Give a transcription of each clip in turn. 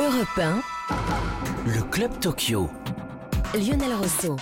Europe 1, Le Club Tokyo. Lionel Rousseau.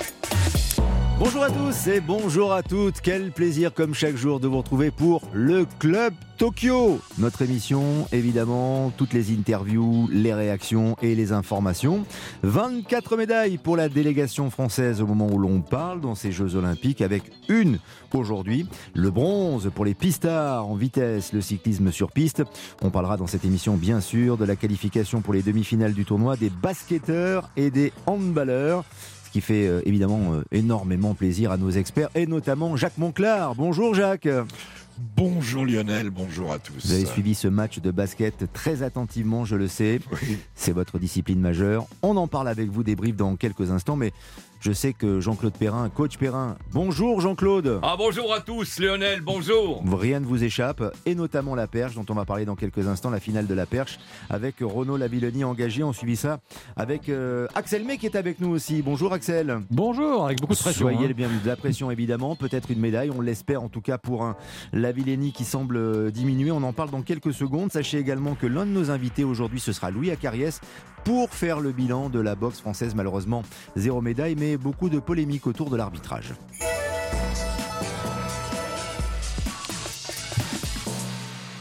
Bonjour à tous et bonjour à toutes. Quel plaisir comme chaque jour de vous retrouver pour le Club Tokyo. Notre émission, évidemment, toutes les interviews, les réactions et les informations. 24 médailles pour la délégation française au moment où l'on parle dans ces Jeux Olympiques avec une aujourd'hui, le bronze pour les pistards en vitesse, le cyclisme sur piste. On parlera dans cette émission bien sûr de la qualification pour les demi-finales du tournoi des basketteurs et des handballeurs ce qui fait euh, évidemment euh, énormément plaisir à nos experts et notamment Jacques Monclar. Bonjour Jacques. Bonjour Lionel, bonjour à tous. Vous avez suivi ce match de basket très attentivement, je le sais. Oui. C'est votre discipline majeure. On en parle avec vous, débrief dans quelques instants, mais je sais que Jean-Claude Perrin, coach Perrin. Bonjour Jean-Claude. Ah bonjour à tous, Lionel, bonjour. Rien ne vous échappe, et notamment la perche, dont on va parler dans quelques instants, la finale de la perche, avec Renaud Lavillenie engagé. On suivit ça avec euh, Axel May qui est avec nous aussi. Bonjour Axel. Bonjour, avec beaucoup de pression. Soyez hein. le bienvenu. De la pression évidemment, peut-être une médaille, on l'espère en tout cas pour un Lavillenie qui semble euh, diminuer. On en parle dans quelques secondes. Sachez également que l'un de nos invités aujourd'hui, ce sera Louis Acariès pour faire le bilan de la boxe française. Malheureusement, zéro médaille, mais beaucoup de polémiques autour de l'arbitrage.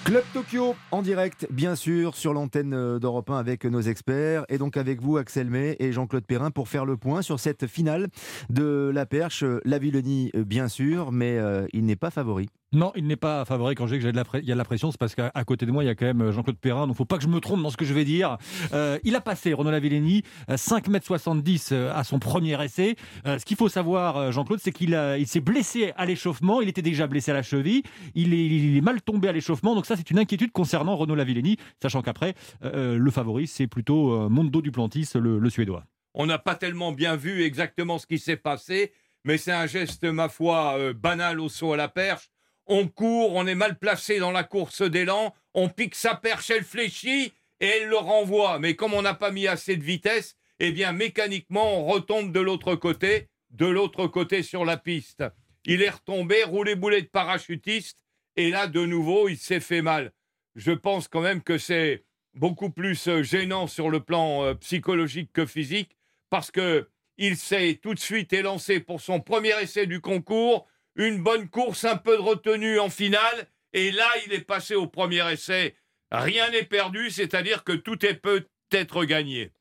Club Tokyo en direct, bien sûr, sur l'antenne euh, d'Europe 1 avec nos experts et donc avec vous, Axel May et Jean-Claude Perrin, pour faire le point sur cette finale de la perche. La Villenie, euh, bien sûr, mais euh, il n'est pas favori. Non, il n'est pas favori quand je dis que j'ai la il y a de la pression, c'est parce qu'à côté de moi, il y a quand même Jean-Claude Perrin, donc faut pas que je me trompe dans ce que je vais dire. Euh, il a passé, Renaud Lavillenie, euh, 5m70 euh, à son premier essai. Euh, ce qu'il faut savoir, euh, Jean-Claude, c'est qu'il il s'est blessé à l'échauffement, il était déjà blessé à la cheville, il est, il mal tombé à l'échauffement, donc ça c'est une inquiétude concernant Renaud Lavillenie, sachant qu'après, euh, le favori, c'est plutôt euh, Mondo Duplantis, le, le Suédois. On n'a pas tellement bien vu exactement ce qui s'est passé, mais c'est un geste, ma foi, euh, banal au saut à la perche. On court, on est mal placé dans la course d'élan, on pique sa perche, elle fléchit et elle le renvoie. Mais comme on n'a pas mis assez de vitesse, eh bien mécaniquement on retombe de l'autre côté, de l'autre côté sur la piste. Il est retombé, roulé boulet de parachutiste, et là de nouveau il s'est fait mal. Je pense quand même que c'est beaucoup plus euh, gênant sur le plan euh, psychologique que physique parce que il s'est tout de suite élancé pour son premier essai du concours, une bonne course, un peu de retenue en finale, et là il est passé au premier essai. Rien n'est perdu, c'est-à-dire que tout est peut-être gagné.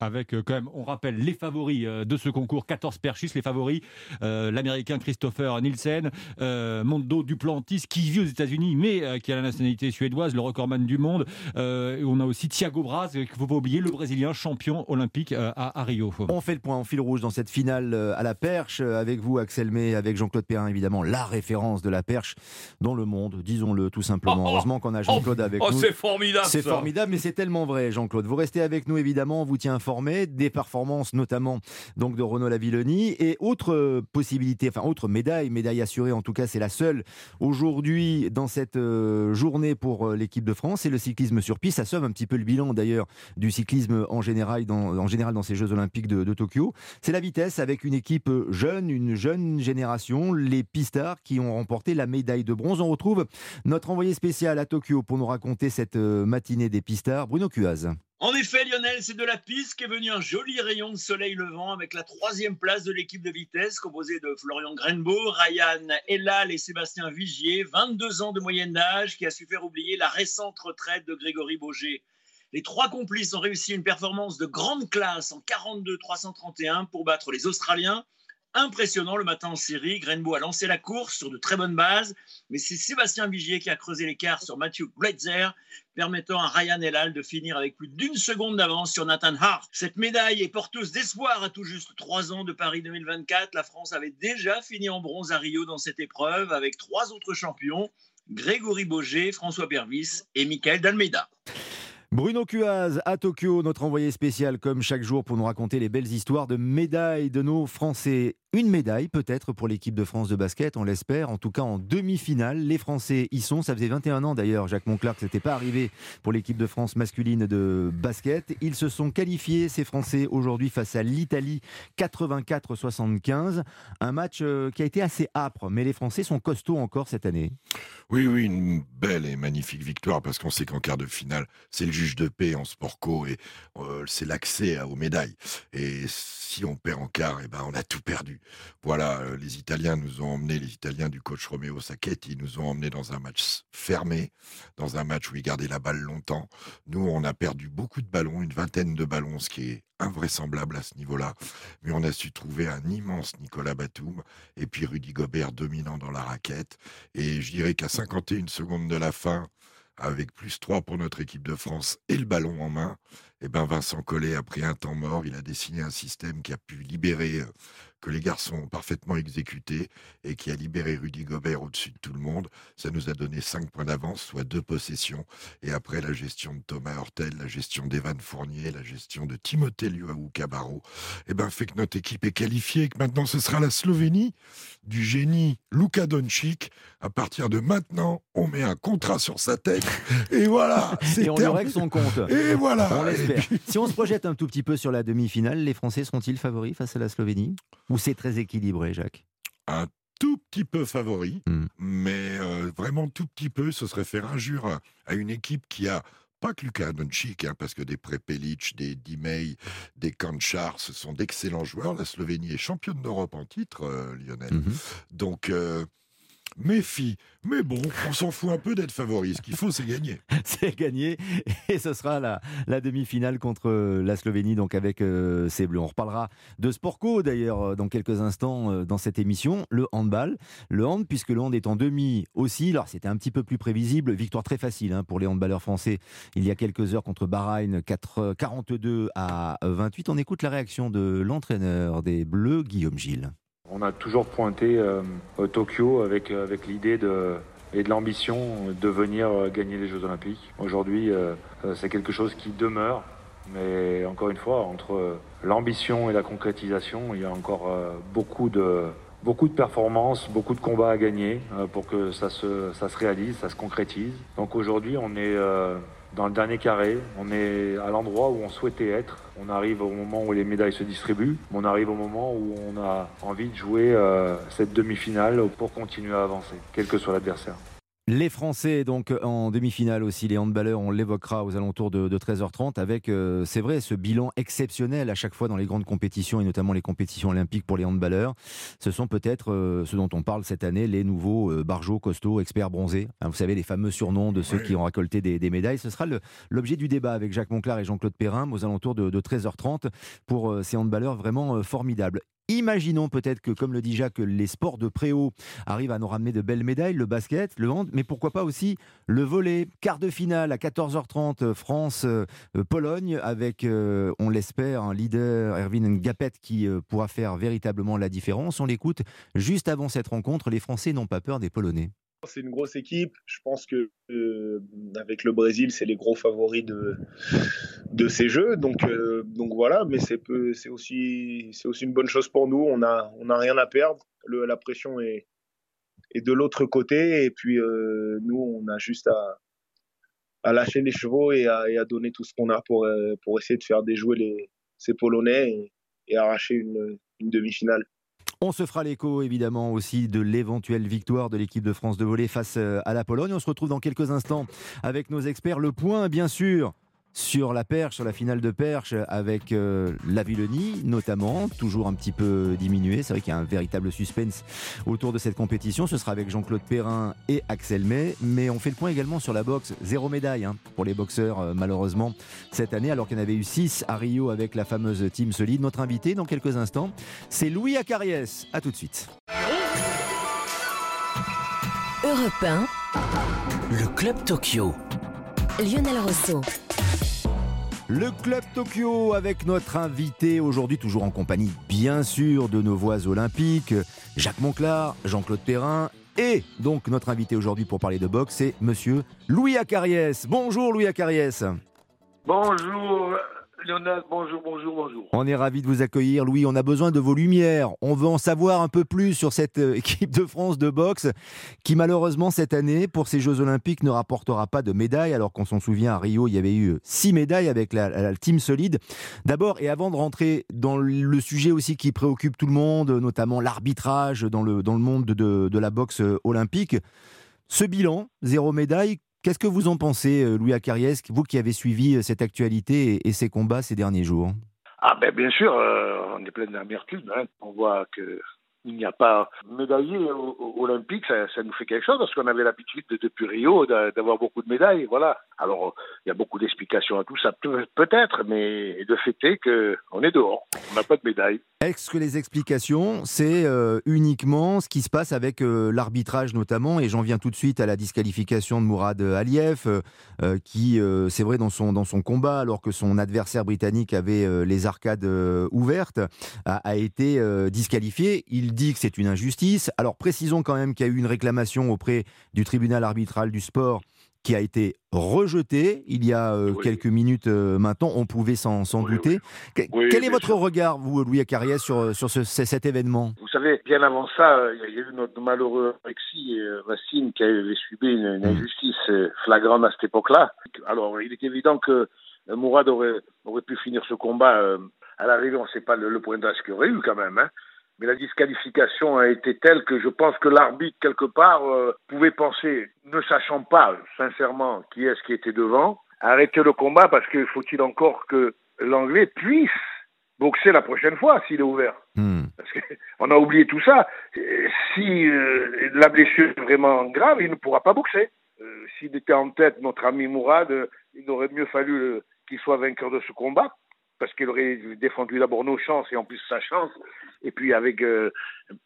Avec euh, quand même, on rappelle les favoris euh, de ce concours, 14 perchistes, les favoris, euh, l'américain Christopher Nielsen, euh, Mondo Duplantis, qui vit aux États-Unis, mais euh, qui a la nationalité suédoise, le recordman du monde. Euh, et on a aussi Thiago Braz, qu'il ne faut pas oublier, le Brésilien champion olympique euh, à, à Rio. On fait le point en fil rouge dans cette finale à la perche, avec vous, Axel May, avec Jean-Claude Perrin, évidemment, la référence de la perche dans le monde, disons-le tout simplement. Oh, oh, Heureusement qu'on a Jean-Claude avec Oh, nous. c'est formidable C'est formidable, mais c'est tellement vrai, Jean-Claude. Vous restez avec nous, évidemment, on vous tient informé des performances, notamment donc de Renaud Lavillenie. Et autre euh, possibilité, enfin, autre médaille, médaille assurée, en tout cas, c'est la seule aujourd'hui dans cette euh, journée pour euh, l'équipe de France, c'est le cyclisme sur piste. Ça somme un petit peu le bilan, d'ailleurs, du cyclisme en général dans, en général dans ces Jeux Olympiques de, de Tokyo. C'est la vitesse avec une équipe jeune, une jeune génération, les pistards qui ont remporté la médaille de bronze. On retrouve notre envoyé spécial à Tokyo pour nous raconter cette matinée des pistards, Bruno Cuaz. En effet, Lionel, c'est de la piste qu'est venu un joli rayon de soleil levant avec la troisième place de l'équipe de vitesse composée de Florian Grenbeau, Ryan Elal et Sébastien Vigier, 22 ans de moyenne d'âge, qui a su faire oublier la récente retraite de Grégory Boger. Les trois complices ont réussi une performance de grande classe en 42-331 pour battre les Australiens. Impressionnant le matin en série, Grenbeau a lancé la course sur de très bonnes bases, mais c'est Sébastien Vigier qui a creusé l'écart sur Matthew Gretzer, permettant à Ryan Elal de finir avec plus d'une seconde d'avance sur Nathan Hart. Cette médaille est porteuse d'espoir à tout juste trois ans de Paris 2024. La France avait déjà fini en bronze à Rio dans cette épreuve avec trois autres champions, Grégory Boger, François Pervis et Michael Dalmeida. Bruno Cuaz à Tokyo, notre envoyé spécial comme chaque jour pour nous raconter les belles histoires de médailles de nos Français. Une médaille peut-être pour l'équipe de France de basket, on l'espère, en tout cas en demi-finale. Les Français y sont, ça faisait 21 ans d'ailleurs, Jacques Monclar, que ce n'était pas arrivé pour l'équipe de France masculine de basket. Ils se sont qualifiés, ces Français, aujourd'hui face à l'Italie 84-75. Un match euh, qui a été assez âpre, mais les Français sont costauds encore cette année. Oui, oui, une belle et magnifique victoire parce qu'on sait qu'en quart de finale, c'est le de paix en sport co et c'est l'accès aux médailles. Et si on perd en quart, et eh ben on a tout perdu. Voilà, les Italiens nous ont emmenés, les Italiens du coach Romeo Sacchetti nous ont emmenés dans un match fermé, dans un match où ils gardaient la balle longtemps. Nous, on a perdu beaucoup de ballons, une vingtaine de ballons, ce qui est invraisemblable à ce niveau-là. Mais on a su trouver un immense Nicolas Batum et puis Rudy Gobert dominant dans la raquette. Et je dirais qu'à 51 secondes de la fin, avec plus 3 pour notre équipe de France et le ballon en main, eh ben Vincent Collet a pris un temps mort. Il a dessiné un système qui a pu libérer euh, que les garçons ont parfaitement exécuté et qui a libéré Rudy Gobert au-dessus de tout le monde. Ça nous a donné 5 points d'avance, soit deux possessions. Et après, la gestion de Thomas Hortel, la gestion d'Evan Fournier, la gestion de Timothée Luaou Cabarro, eh ben, fait que notre équipe est qualifiée et que maintenant ce sera la Slovénie du génie Luka Doncic. À partir de maintenant, on met un contrat sur sa tête et voilà. et on lui règle son compte. Et voilà. On l'espère. Si on se projette un tout petit peu sur la demi-finale, les Français seront-ils favoris face à la Slovénie? Ou c'est très équilibré, Jacques? Un tout petit peu favori, Hmm. mais euh, vraiment tout petit peu, ce serait faire injure à une équipe qui a pas que Luka Doncic, hein, parce que des Prepelic, des Dimey, des Kanchar, ce sont d'excellents joueurs. La Slovénie est championne d'Europe en titre, euh, Lionel. Mhm. Donc, euh, méfie. Mais bon, on s'en fout un peu d'être favori. Ce qu'il faut, c'est gagner. C'est gagné et ce sera la, demi-finale contre euh, la Slovénie, donc avec euh, ces Bleus. On reparlera de Sportco d'ailleurs euh, dans quelques instants euh, dans cette émission. Le handball, le hand, puisque le hand est en demi aussi. Alors c'était un petit peu plus prévisible. Victoire très facile hein, pour les handballeurs français il y a quelques heures contre Bahreïn, 4, 42 à 28. On écoute la réaction de l'entraîneur des Bleus, Guillaume Gilles. On a toujours pointé euh, Tokyo avec, euh, l'idée et de l'ambition de venir euh, gagner les Jeux Olympiques. Aujourd'hui, c'est quelque chose qui demeure, mais encore une fois, entre l'ambition et la concrétisation, il y a encore beaucoup de, beaucoup de performances, beaucoup de combats à gagner euh, pour que ça se, ça se réalise, ça se concrétise. Donc aujourd'hui, on est euh, dans le dernier carré, on est à l'endroit où on souhaitait être. On arrive au moment où les médailles se distribuent, on arrive au moment où on a envie de jouer euh, cette demi-finale pour continuer à avancer, quel que soit l'adversaire. Les Français, donc en demi-finale aussi, les handballeurs, on l'évoquera aux alentours de, de 13h30 avec, euh, c'est vrai, ce bilan exceptionnel à chaque fois dans les grandes compétitions et notamment les compétitions olympiques pour les handballeurs. Ce sont peut-être euh, ce dont on parle cette année, les nouveaux euh, barjots, costauds, experts bronzés. Hein, vous savez, les fameux surnoms de ceux Oui. qui ont récolté des, des médailles. Ce sera l'objet du débat avec Jacques Monclar et Jean-Claude Perrin aux alentours de, de 13h30 pour euh, ces handballeurs vraiment formidables. Imaginons peut-être que, comme le dit Jacques, les sports de préau arrivent à nous ramener de belles médailles, le basket, le hand, mais pourquoi pas aussi le volet. Quart de finale à 14h30, France-Pologne, avec, euh, on l'espère, un leader, Erwin Ngapet, qui euh, pourra faire véritablement la différence. On l'écoute juste avant cette rencontre. Les Français n'ont pas peur des Polonais. C'est une grosse équipe. Je pense que euh, avec le Brésil, c'est les gros favoris de de ces jeux. Donc euh, donc voilà, mais c'est c'est aussi c'est aussi une bonne chose pour nous. On a on a rien à perdre. Le, la pression est est de l'autre côté et puis euh, nous on a juste à à lâcher les chevaux et à, et à donner tout ce qu'on a pour euh, pour essayer de faire déjouer les ces Polonais et, et arracher une une demi-finale. On se fera l'écho évidemment aussi de l'éventuelle victoire de l'équipe de France de volley face euh, à la Pologne. On se retrouve dans quelques instants avec nos experts. Le point, bien sûr, sur la perche, sur la finale de perche avec euh, notamment, toujours un petit peu diminué. C'est vrai qu'il y a un véritable suspense autour de cette compétition. Ce sera avec Jean-Claude Perrin et Axel May. Mais on fait le point également sur la boxe. Zéro médaille hein, pour les boxeurs euh, malheureusement cette année, alors qu'il y en avait eu six à Rio avec la fameuse team solide. Notre invité dans quelques instants, c'est Louis Acariès. À tout de suite. Europe 1, Le Club Tokyo. Lionel Rousseau. Le Club Tokyo avec notre invité aujourd'hui, toujours en compagnie bien sûr de nos voix olympiques, Jacques Monclar, Jean-Claude Perrin. Et donc notre invité aujourd'hui pour parler de boxe, c'est monsieur Louis Acariès. Bonjour Louis Acariès. Bonjour Lionel, bonjour, bonjour, bonjour. On est ravi de vous accueillir Louis, on a besoin de vos lumières. On veut en savoir un peu plus sur cette euh, équipe de France de boxe qui malheureusement cette année pour ces Jeux Olympiques ne rapportera pas de médailles alors qu'on s'en souvient à Rio il y avait eu six médailles avec la, la team solide. D'abord et avant de rentrer dans le sujet aussi qui préoccupe tout le monde, notamment l'arbitrage dans le, dans le monde de, de la boxe euh, olympique, ce bilan, zéro médaille, Qu'est-ce que vous en pensez, euh, Louis Acariès, vous qui avez suivi euh, cette actualité et, ces combats ces derniers jours? Ah ben bien sûr, euh, on est plein d'amertume. Hein. On voit que il n'y a pas médaillé olympique, ça, ça nous fait quelque chose parce qu'on avait l'habitude de- depuis Rio d'a- d'avoir beaucoup de médailles, voilà. Alors il y a beaucoup d'explications à tout ça, peut- peut-être, mais le fait est que on est dehors, on n'a pas de médaille. Est-ce que les explications, c'est euh, uniquement ce qui se passe avec euh, l'arbitrage notamment Et j'en viens tout de suite à la disqualification de Mourad Aliyev, euh, euh, qui, euh, c'est vrai, dans son, dans son combat, alors que son adversaire britannique avait euh, les arcades ouvertes, a, a été disqualifié. Il dit que c'est une injustice. Alors précisons quand même qu'il y a eu une réclamation auprès du tribunal arbitral du sport qui a été rejetée il y a euh, Oui. quelques minutes euh, maintenant. On pouvait s'en Oui, douter. Que- Quel est votre sûr. regard, vous, Louis Acariès, sur, sur ce- ce- cet événement? Vous savez, bien avant ça, euh, il y a eu notre malheureux Alexis euh, Racine qui avait subi une, une injustice euh, flagrante à cette époque-là. Alors, il est évident que euh, Mourad aurait, aurait pu finir ce combat. euh, à l'arrivée, on ne sait pas le, le point d'âge qu'il aurait eu quand même. Hein. Mais la disqualification a été telle que je pense que l'arbitre, quelque part, euh, pouvait penser, ne sachant pas, sincèrement, qui est-ce qui était devant, arrêter le combat parce que faut-il encore que l'Anglais puisse boxer la prochaine fois s'il est ouvert. Hmm. Parce qu'on a oublié tout ça. Si euh, la blessure est vraiment grave, il ne pourra pas boxer. Euh, S'il était en tête, notre ami Mourad, il aurait mieux fallu qu'il soit vainqueur de ce combat, parce qu'il aurait défendu d'abord nos chances et en plus sa chance, et puis avec euh,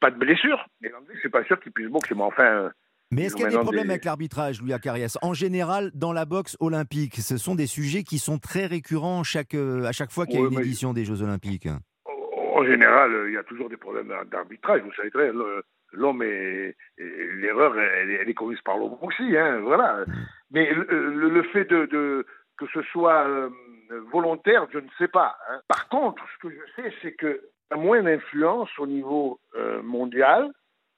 pas de blessure. Mais l'anglais, c'est pas sûr qu'il puisse boxer, mais enfin. euh, Mais est-ce qu'il y a des problèmes des- avec l'arbitrage, Louis Acariès? En général, dans la boxe olympique, ce sont des sujets qui sont très récurrents chaque, euh, à chaque fois qu'il y a Ouais, une édition des Jeux olympiques. En général, il y a toujours des problèmes d'ar- d'arbitrage. Vous savez très, l'homme est- l'erreur, elle, est- elle est commise par l'homme aussi, hein, voilà. Mais le, le- le fait de, de- que ce soit euh, volontaire, je ne sais pas. hein. Par contre, ce que je sais, c'est que a moins d'influence au niveau euh, mondial,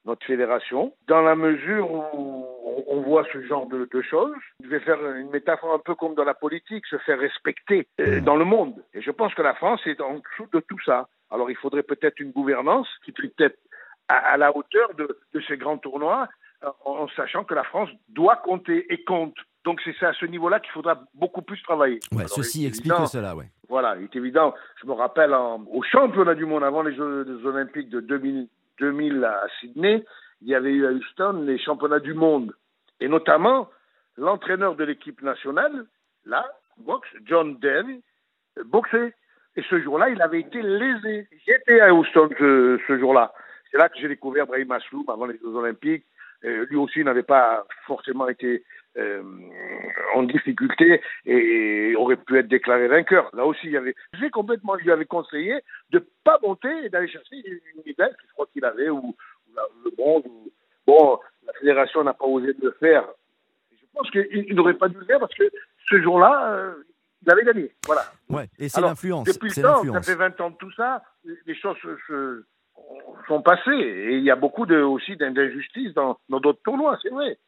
notre fédération, dans la mesure où on, voit ce genre de, de choses. Je vais faire une métaphore un peu comme dans la politique, se faire respecter euh, dans le monde. Et je pense que la France est en dessous de tout ça. Alors il faudrait peut-être une gouvernance qui serait peut-être à, à la hauteur de, de ces grands tournois, en, sachant que la France doit compter et compte. Donc c'est à ce niveau-là qu'il faudra beaucoup plus travailler. Ouais, Alors, ceci explique évident- cela, ouais. voilà, il est évident. Je me rappelle en- au championnat du monde avant les Jeux, les Olympiques de 2000, 2000 à Sydney, il y avait eu à Houston les championnats du monde. Et notamment, l'entraîneur de l'équipe nationale, là, boxe, John Daly, euh, boxait. Et ce jour-là, il avait été lésé. J'étais à Houston ce, ce jour-là. C'est là que j'ai découvert Brahim Asloum avant les Jeux Olympiques. Euh, lui aussi n'avait pas forcément été euh, en difficulté et, et aurait pu être déclaré vainqueur. Là aussi, il y avait, j'ai complètement, je lui avais conseillé de pas monter et d'aller chercher une médaille, je crois qu'il avait, ou, ou la- le bronze. ou- bon, la fédération n'a pas osé le faire. Je pense qu'il il n'aurait pas dû le faire parce que ce jour-là, euh, il avait gagné. Voilà. Ouais, et c'est l'influence. Depuis le temps, ça fait 20 ans de tout ça, les choses se- se- sont passées. Et il y a beaucoup de, aussi d'injustices dans dans d'autres tournois, c'est vrai.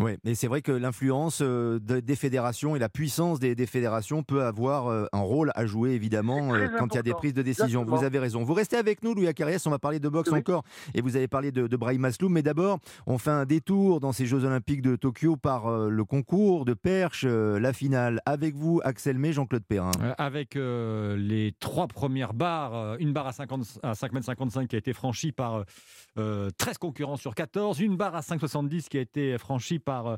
Oui, et c'est vrai que l'influence euh, de- des fédérations et la puissance des, des fédérations peut avoir euh, un rôle à jouer, évidemment, euh, quand il y a des prises de décision. Vous avez raison. Vous restez avec nous, Louis Acariès, on va parler de boxe Oui. encore, et vous avez parlé de, de Brahim Asloum, mais d'abord, on fait un détour dans ces Jeux Olympiques de Tokyo par euh, le concours de perche, euh, la finale. Avec vous, Axel May, Jean-Claude Perrin. Avec euh, les trois premières barres, une barre à, 50, à 5,55 m qui a été franchie par euh, 13 concurrents sur 14, une barre à 5,70 qui a été franchie par euh,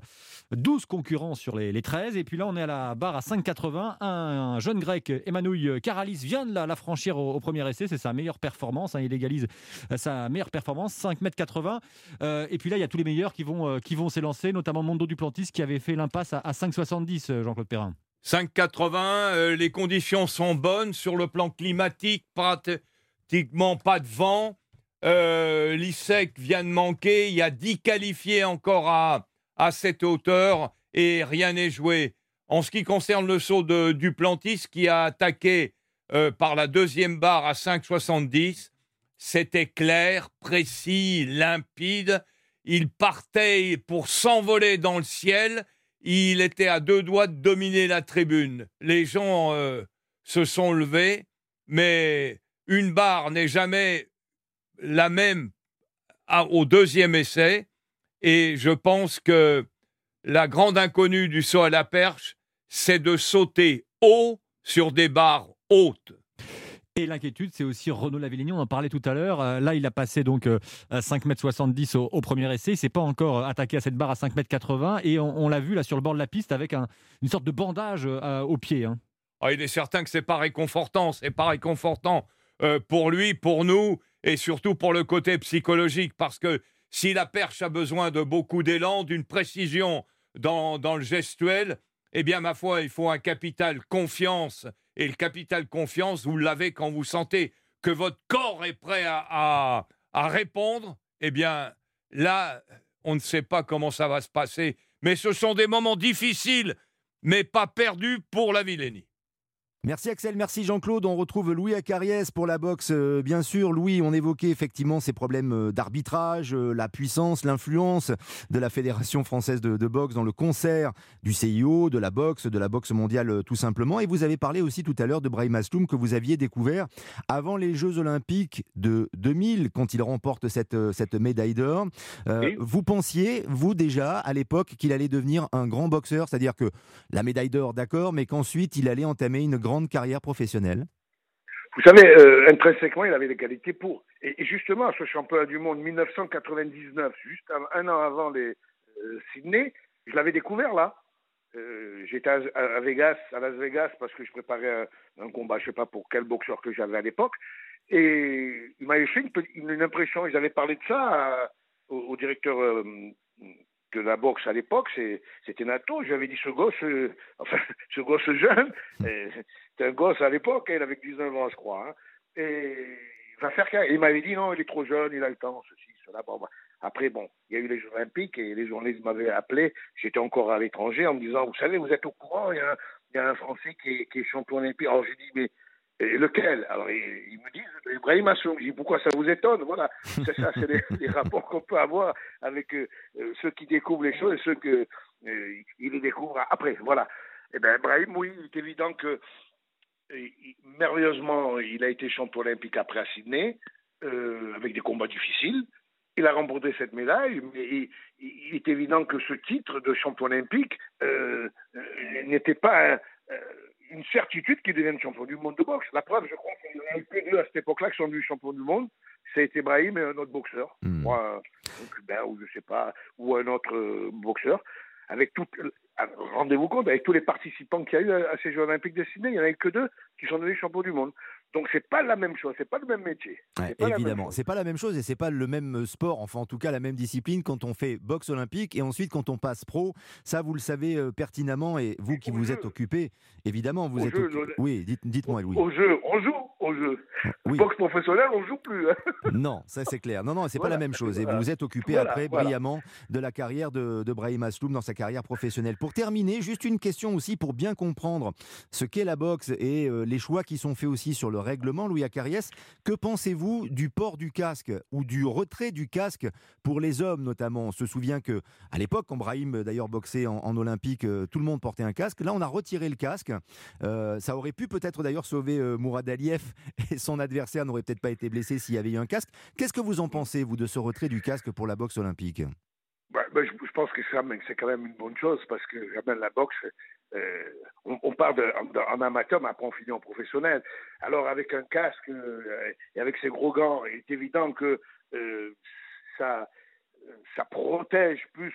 12 concurrents sur les, les 13, et puis là on est à la barre à 5,80. Un, un jeune grec, Emmanuel Karalis, vient de la, franchir au, premier essai, c'est sa meilleure performance, hein, il égalise euh, sa meilleure performance, 5,80 m. Euh, et puis là il y a tous les meilleurs qui vont, euh, s'élancer, notamment Mondo Duplantis qui avait fait l'impasse à, à 5,70, euh, Jean-Claude Perrin. 5,80, euh, les conditions sont bonnes sur le plan climatique, pratiquement pas de vent. Euh, L'ISEC vient de manquer, il y a 10 qualifiés encore à, à cette hauteur et rien n'est joué. En ce qui concerne le saut de Duplantis qui a attaqué euh, par la deuxième barre à 5,70, c'était clair, précis, limpide. Il partait pour s'envoler dans le ciel il était à deux doigts de dominer la tribune. Les gens euh, se sont levés, mais une barre n'est jamais la même à- au deuxième essai. Et je pense que la grande inconnue du saut à la perche, c'est de sauter haut sur des barres hautes. Et l'inquiétude, c'est aussi Renaud Lavillenie, on en parlait tout à l'heure. Euh, là, il a passé donc euh, 5,70 m au, au, premier essai. Il s'est pas encore euh, attaqué à cette barre à 5,80 m. Et on, on l'a vu là sur le bord de la piste avec un, une sorte de bandage euh, au pied. Hein. Ah, il est certain que c'est pas réconfortant. C'est pas réconfortant euh, pour lui, pour nous et surtout pour le côté psychologique. Parce que si la perche a besoin de beaucoup d'élan, d'une précision dans, dans le gestuel, eh bien, ma foi, il faut un capital confiance. Et le capital confiance, vous l'avez quand vous sentez que votre corps est prêt à, à, à, répondre. Eh bien, là, on ne sait pas comment ça va se passer. Mais ce sont des moments difficiles, mais pas perdus pour la Villénie. Merci Axel, merci Jean-Claude. On retrouve Louis Acariès pour la boxe. Euh, bien sûr, Louis, on évoquait effectivement ces problèmes euh, d'arbitrage, euh, la puissance, l'influence de la Fédération française de, de, boxe dans le concert du CIO, de la boxe, de la boxe mondiale tout simplement. Et vous avez parlé aussi tout à l'heure de Brahim Asloum que vous aviez découvert avant les Jeux Olympiques de 2000 quand il remporte cette, cette médaille d'or. Euh, oui. Vous pensiez, vous déjà, à l'époque, qu'il allait devenir un grand boxeur, c'est-à-dire que la médaille d'or, d'accord, mais qu'ensuite il allait entamer une grande carrière professionnelle Vous savez, euh, intrinsèquement, il avait les qualités pour. Et, et, justement, ce championnat du monde 1999, juste un, an avant les euh, Sydney, je l'avais découvert là. Euh, J'étais à, Vegas, à Las Vegas, parce que je préparais un, combat, je sais pas pour quel boxeur que j'avais à l'époque. Et il m'avait fait une, impression. Ils avaient parlé de ça au, directeur de la boxe à l'époque, c'était Nato. Je lui avais dit ce gosse, euh, enfin, ce gosse jeune, c'était un gosse à l'époque, il avait 19 ans, je crois. Hein, et il va faire Il m'avait dit non, il est trop jeune, il a le temps, ceci, cela. Bon, bah. Après, bon, il y a eu les Jeux Olympiques et les journalistes m'avaient appelé. J'étais encore à l'étranger en me disant, vous savez, vous êtes au courant, il y a, y a un Français qui est, qui est champion olympique. Alors j'ai dit, mais et lequel? Alors, ils, me disent Ibrahim Assoum. Je dis pourquoi ça vous étonne? Voilà, c'est ça, c'est les, rapports qu'on peut avoir avec euh, ceux qui découvrent les choses et ceux que euh, les découvrent après. Voilà. Eh bien, Ibrahim, oui, il est évident que il, merveilleusement, il a été champion olympique après à Sydney, euh, avec des combats difficiles. Il a remporté cette médaille, mais il, il est évident que ce titre de champion olympique n'était pas un, une certitude qu'il devienne champion du monde de boxe. La preuve, je crois qu'il y en a eu que deux à cette époque-là qui sont devenus champions du monde. C'est Ibrahim et un autre boxeur, mmh. moi, un cubain ou je sais pas, ou un autre euh, boxeur. Avec tout, rendez-vous compte, avec tous les participants qu'il y a eu à, à ces Jeux Olympiques de Sydney, il n'y en a eu que deux qui sont devenus champions du monde. Donc c'est pas la même chose, c'est pas le même métier. Ouais, évidemment, c'est pas la même chose et c'est pas le même sport, enfin en tout cas la même discipline quand on fait boxe olympique et ensuite quand on passe pro. Ça vous le savez euh, pertinemment et vous qui vous jeu. êtes occupé, évidemment vous au êtes. Jeu, Oui, dites-moi dites Louis. Au jeu, on joue au jeu. Oui. Boxe professionnelle, on joue plus. Hein. non, ça c'est clair. Non, non, c'est voilà. pas la même chose. Et vous vous êtes occupé voilà, après brillamment de la carrière de, de Brahim Asloum dans sa carrière professionnelle. Pour terminer, juste une question aussi pour bien comprendre ce qu'est la boxe et euh, les choix qui sont faits aussi sur le règlement, Louis Acariès. Que pensez-vous du port du casque ou du retrait du casque pour les hommes notamment? On se souvient que à l'époque, quand Brahim d'ailleurs boxait en, en, olympique, euh, tout le monde portait un casque. Là, on a retiré le casque. Euh, ça aurait pu peut-être d'ailleurs sauver Mourad Aliev et son adversaire n'aurait peut-être pas été blessé s'il y avait eu un casque. Qu'est-ce que vous en pensez, vous, de ce retrait du casque pour la boxe olympique? Bah, bah, je, pense que c'est quand même une bonne chose parce que jamais la boxe, euh, on, on, part en, amateur, mais après on finit en professionnel. Alors avec un casque euh, et avec ces gros gants, il est évident que euh, ça, ça protège plus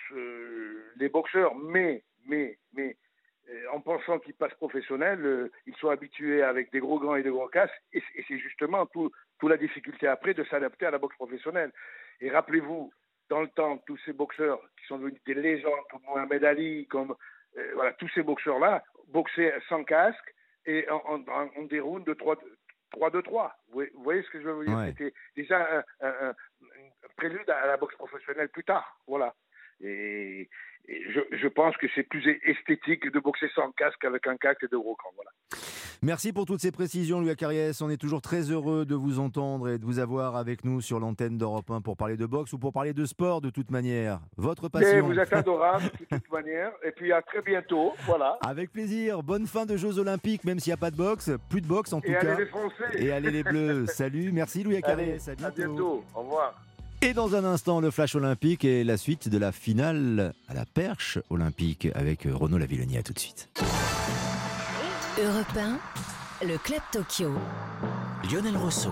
les boxeurs, mais, mais, mais en pensant qu'ils passent professionnels, ils sont habitués avec des gros gants et des gros casques, et, c'est justement tout, toute la difficulté après de s'adapter à la boxe professionnelle. Et rappelez-vous, dans le temps, tous ces boxeurs qui sont devenus des légendes, comme Mohamed Ali, comme euh, voilà, tous ces boxeurs-là, boxaient sans casque et en, en, en des rounds de 3, 3-2-3. Vous, vous, voyez ce que je veux dire? Ouais. C'était déjà un, un, un, prélude à la boxe professionnelle plus tard. Voilà. Et, et je, je, pense que c'est plus esthétique de boxer sans casque qu'avec un casque et de gros camps. Voilà. Merci pour toutes ces précisions, Louis Acariès. On est toujours très heureux de vous entendre et de vous avoir avec nous sur l'antenne d'Europe 1 pour parler de boxe ou pour parler de sport de toute manière. Votre passion. Mais vous êtes adorable de toute manière. Et puis à très bientôt. Voilà. Avec plaisir. Bonne fin de Jeux Olympiques, même s'il n'y a pas de boxe. Plus de boxe en tout et cas. Allez les Français. Et allez les Bleus. Salut. Merci, Louis Acariès. à bientôt. À bientôt. Au revoir. Et dans un instant, le flash olympique et la suite de la finale à la perche olympique avec Renaud Lavillenie. À tout de suite. Europe 1, le Club Tokyo. Lionel Rousseau.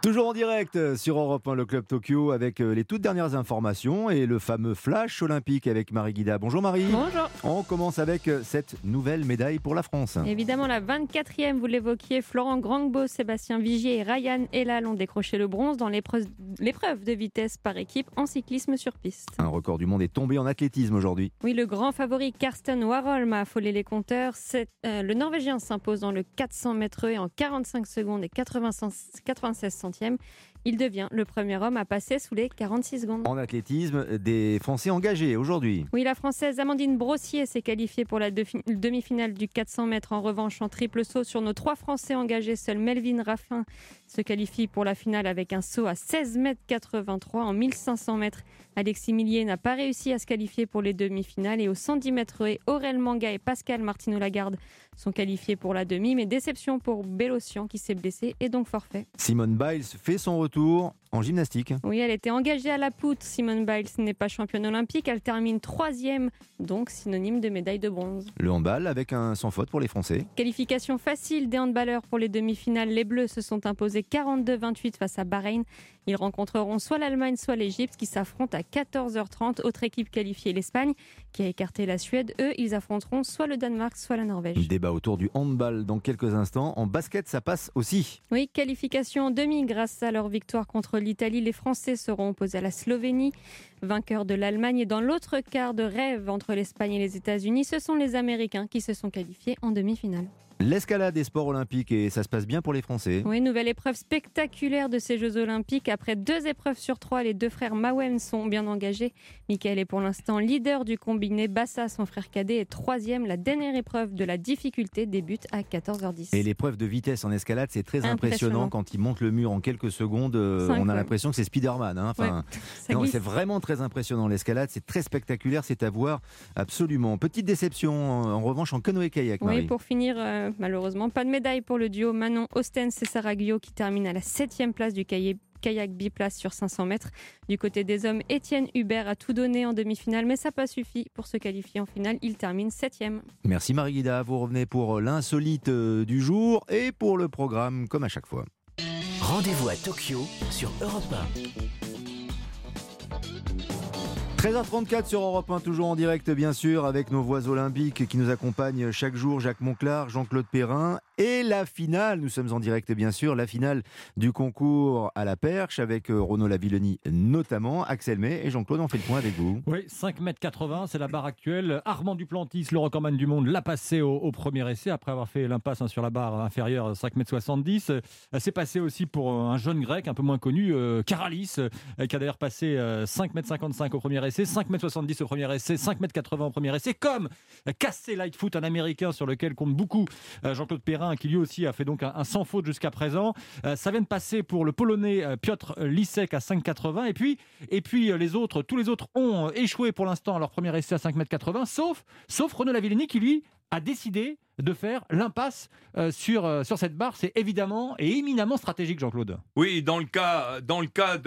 Toujours en direct sur Europe 1, le Club Tokyo, avec euh, les toutes dernières informations et le fameux flash olympique avec Marie Guida. Bonjour Marie. Bonjour. On commence avec euh, cette nouvelle médaille pour la France. Évidemment, la 24e, vous l'évoquiez, Florent Grangbo, Sébastien Vigier et Ryan Elal ont décroché le bronze dans l'épreuve de vitesse par équipe en cyclisme sur piste. Un record du monde est tombé en athlétisme aujourd'hui. Oui, le grand favori Karsten Warholm a affolé les compteurs. Euh, le Norvégien s'impose dans le 400 mètres et en 45 secondes et 96 centimes centièmes il devient le premier homme à passer sous les 46 secondes. En athlétisme, des Français engagés aujourd'hui. Oui, la Française Amandine Brossier s'est qualifiée pour la demi-finale du 400 mètres. En revanche, en triple saut sur nos trois Français engagés, seul Melvin Raffin se qualifie pour la finale avec un saut à 16 mètres 83 en 1500 mètres. Alexis Millier n'a pas réussi à se qualifier pour les demi-finales et aux 110 mètres Aurel Manga et Pascal Martino Lagarde sont qualifiés pour la demi, mais déception pour Bélocian qui s'est blessé et donc forfait. Simone Biles fait son retour retour en gymnastique. Oui, elle était engagée à la poutre. Simone Biles n'est pas championne olympique. Elle termine troisième, donc synonyme de médaille de bronze. Le handball avec un sans faute pour les Français. Qualification facile des handballeurs pour les demi-finales. Les Bleus se sont imposés 42-28 face à Bahreïn. Ils rencontreront soit l'Allemagne, soit l'Égypte qui s'affrontent à 14h30. Autre équipe qualifiée, l'Espagne, qui a écarté la Suède. Eux, ils affronteront soit le Danemark, soit la Norvège. Débat autour du handball dans quelques instants. En basket, ça passe aussi. Oui, qualification en demi grâce à leur victoire contre l'Italie, les Français seront opposés à la Slovénie, vainqueur de l'Allemagne. Et dans l'autre quart de rêve entre l'Espagne et les États-Unis, ce sont les Américains qui se sont qualifiés en demi-finale. L'escalade des sports olympiques et ça se passe bien pour les Français. Oui, nouvelle épreuve spectaculaire de ces Jeux olympiques. Après deux épreuves sur trois, les deux frères Mawen sont bien engagés. Michael est pour l'instant leader du combiné. Bassa, son frère cadet, est troisième. La dernière épreuve de la difficulté débute à 14h10. Et l'épreuve de vitesse en escalade, c'est très impressionnant. Quand il monte le mur en quelques secondes, euh, on a l'impression que c'est Spider-Man. Hein. Enfin, c'est vraiment très impressionnant l'escalade. C'est très spectaculaire, c'est à voir absolument. Petite déception en revanche en canoë-kayak. Oui, pour finir. Euh, malheureusement. Pas de médaille pour le duo Manon Ostens et Sarah qui termine à la 7 place du kayak biplace sur 500 mètres. Du côté des hommes, Étienne Hubert a tout donné en demi-finale, mais ça n'a pas suffi pour se qualifier en finale. Il termine 7 Merci Marie-Guida. Vous revenez pour l'insolite euh, du jour et pour le programme comme à chaque fois. Rendez-vous à Tokyo sur Europe 1. 13h34 sur Europe 1, toujours en direct bien sûr, avec nos voix olympiques qui nous accompagnent chaque jour, Jacques Monclar, Jean-Claude Perrin. Et la finale, nous sommes en direct bien sûr, la finale du concours à la perche avec euh, Renaud Lavillenie notamment, Axel May et Jean-Claude, on fait le point avec vous. Oui, 5,80 m, c'est la barre actuelle. Armand Duplantis, le recordman du monde, l'a passé au, premier essai après avoir fait l'impasse hein, sur la barre inférieure 5,70 m. C'est passé aussi pour un jeune grec un peu moins connu, euh, Karalis, euh, qui a d'ailleurs passé 5,55 m au premier essai, 5,70 m au premier essai, 5,80 m au premier essai, comme Cassé Lightfoot, un américain sur lequel compte beaucoup Jean-Claude Perrin qui lui aussi a fait donc un, sans faute jusqu'à présent. Euh, ça vient de passer pour le Polonais euh, Piotr Lisek à 5,80 et puis et puis euh, les autres, tous les autres ont échoué pour l'instant à leur premier essai à 5,80 sauf sauf Renaud Lavillenie qui lui a décidé de faire l'impasse sur, sur cette barre. C'est évidemment et éminemment stratégique, Jean-Claude. Oui, dans le cas, dans le cas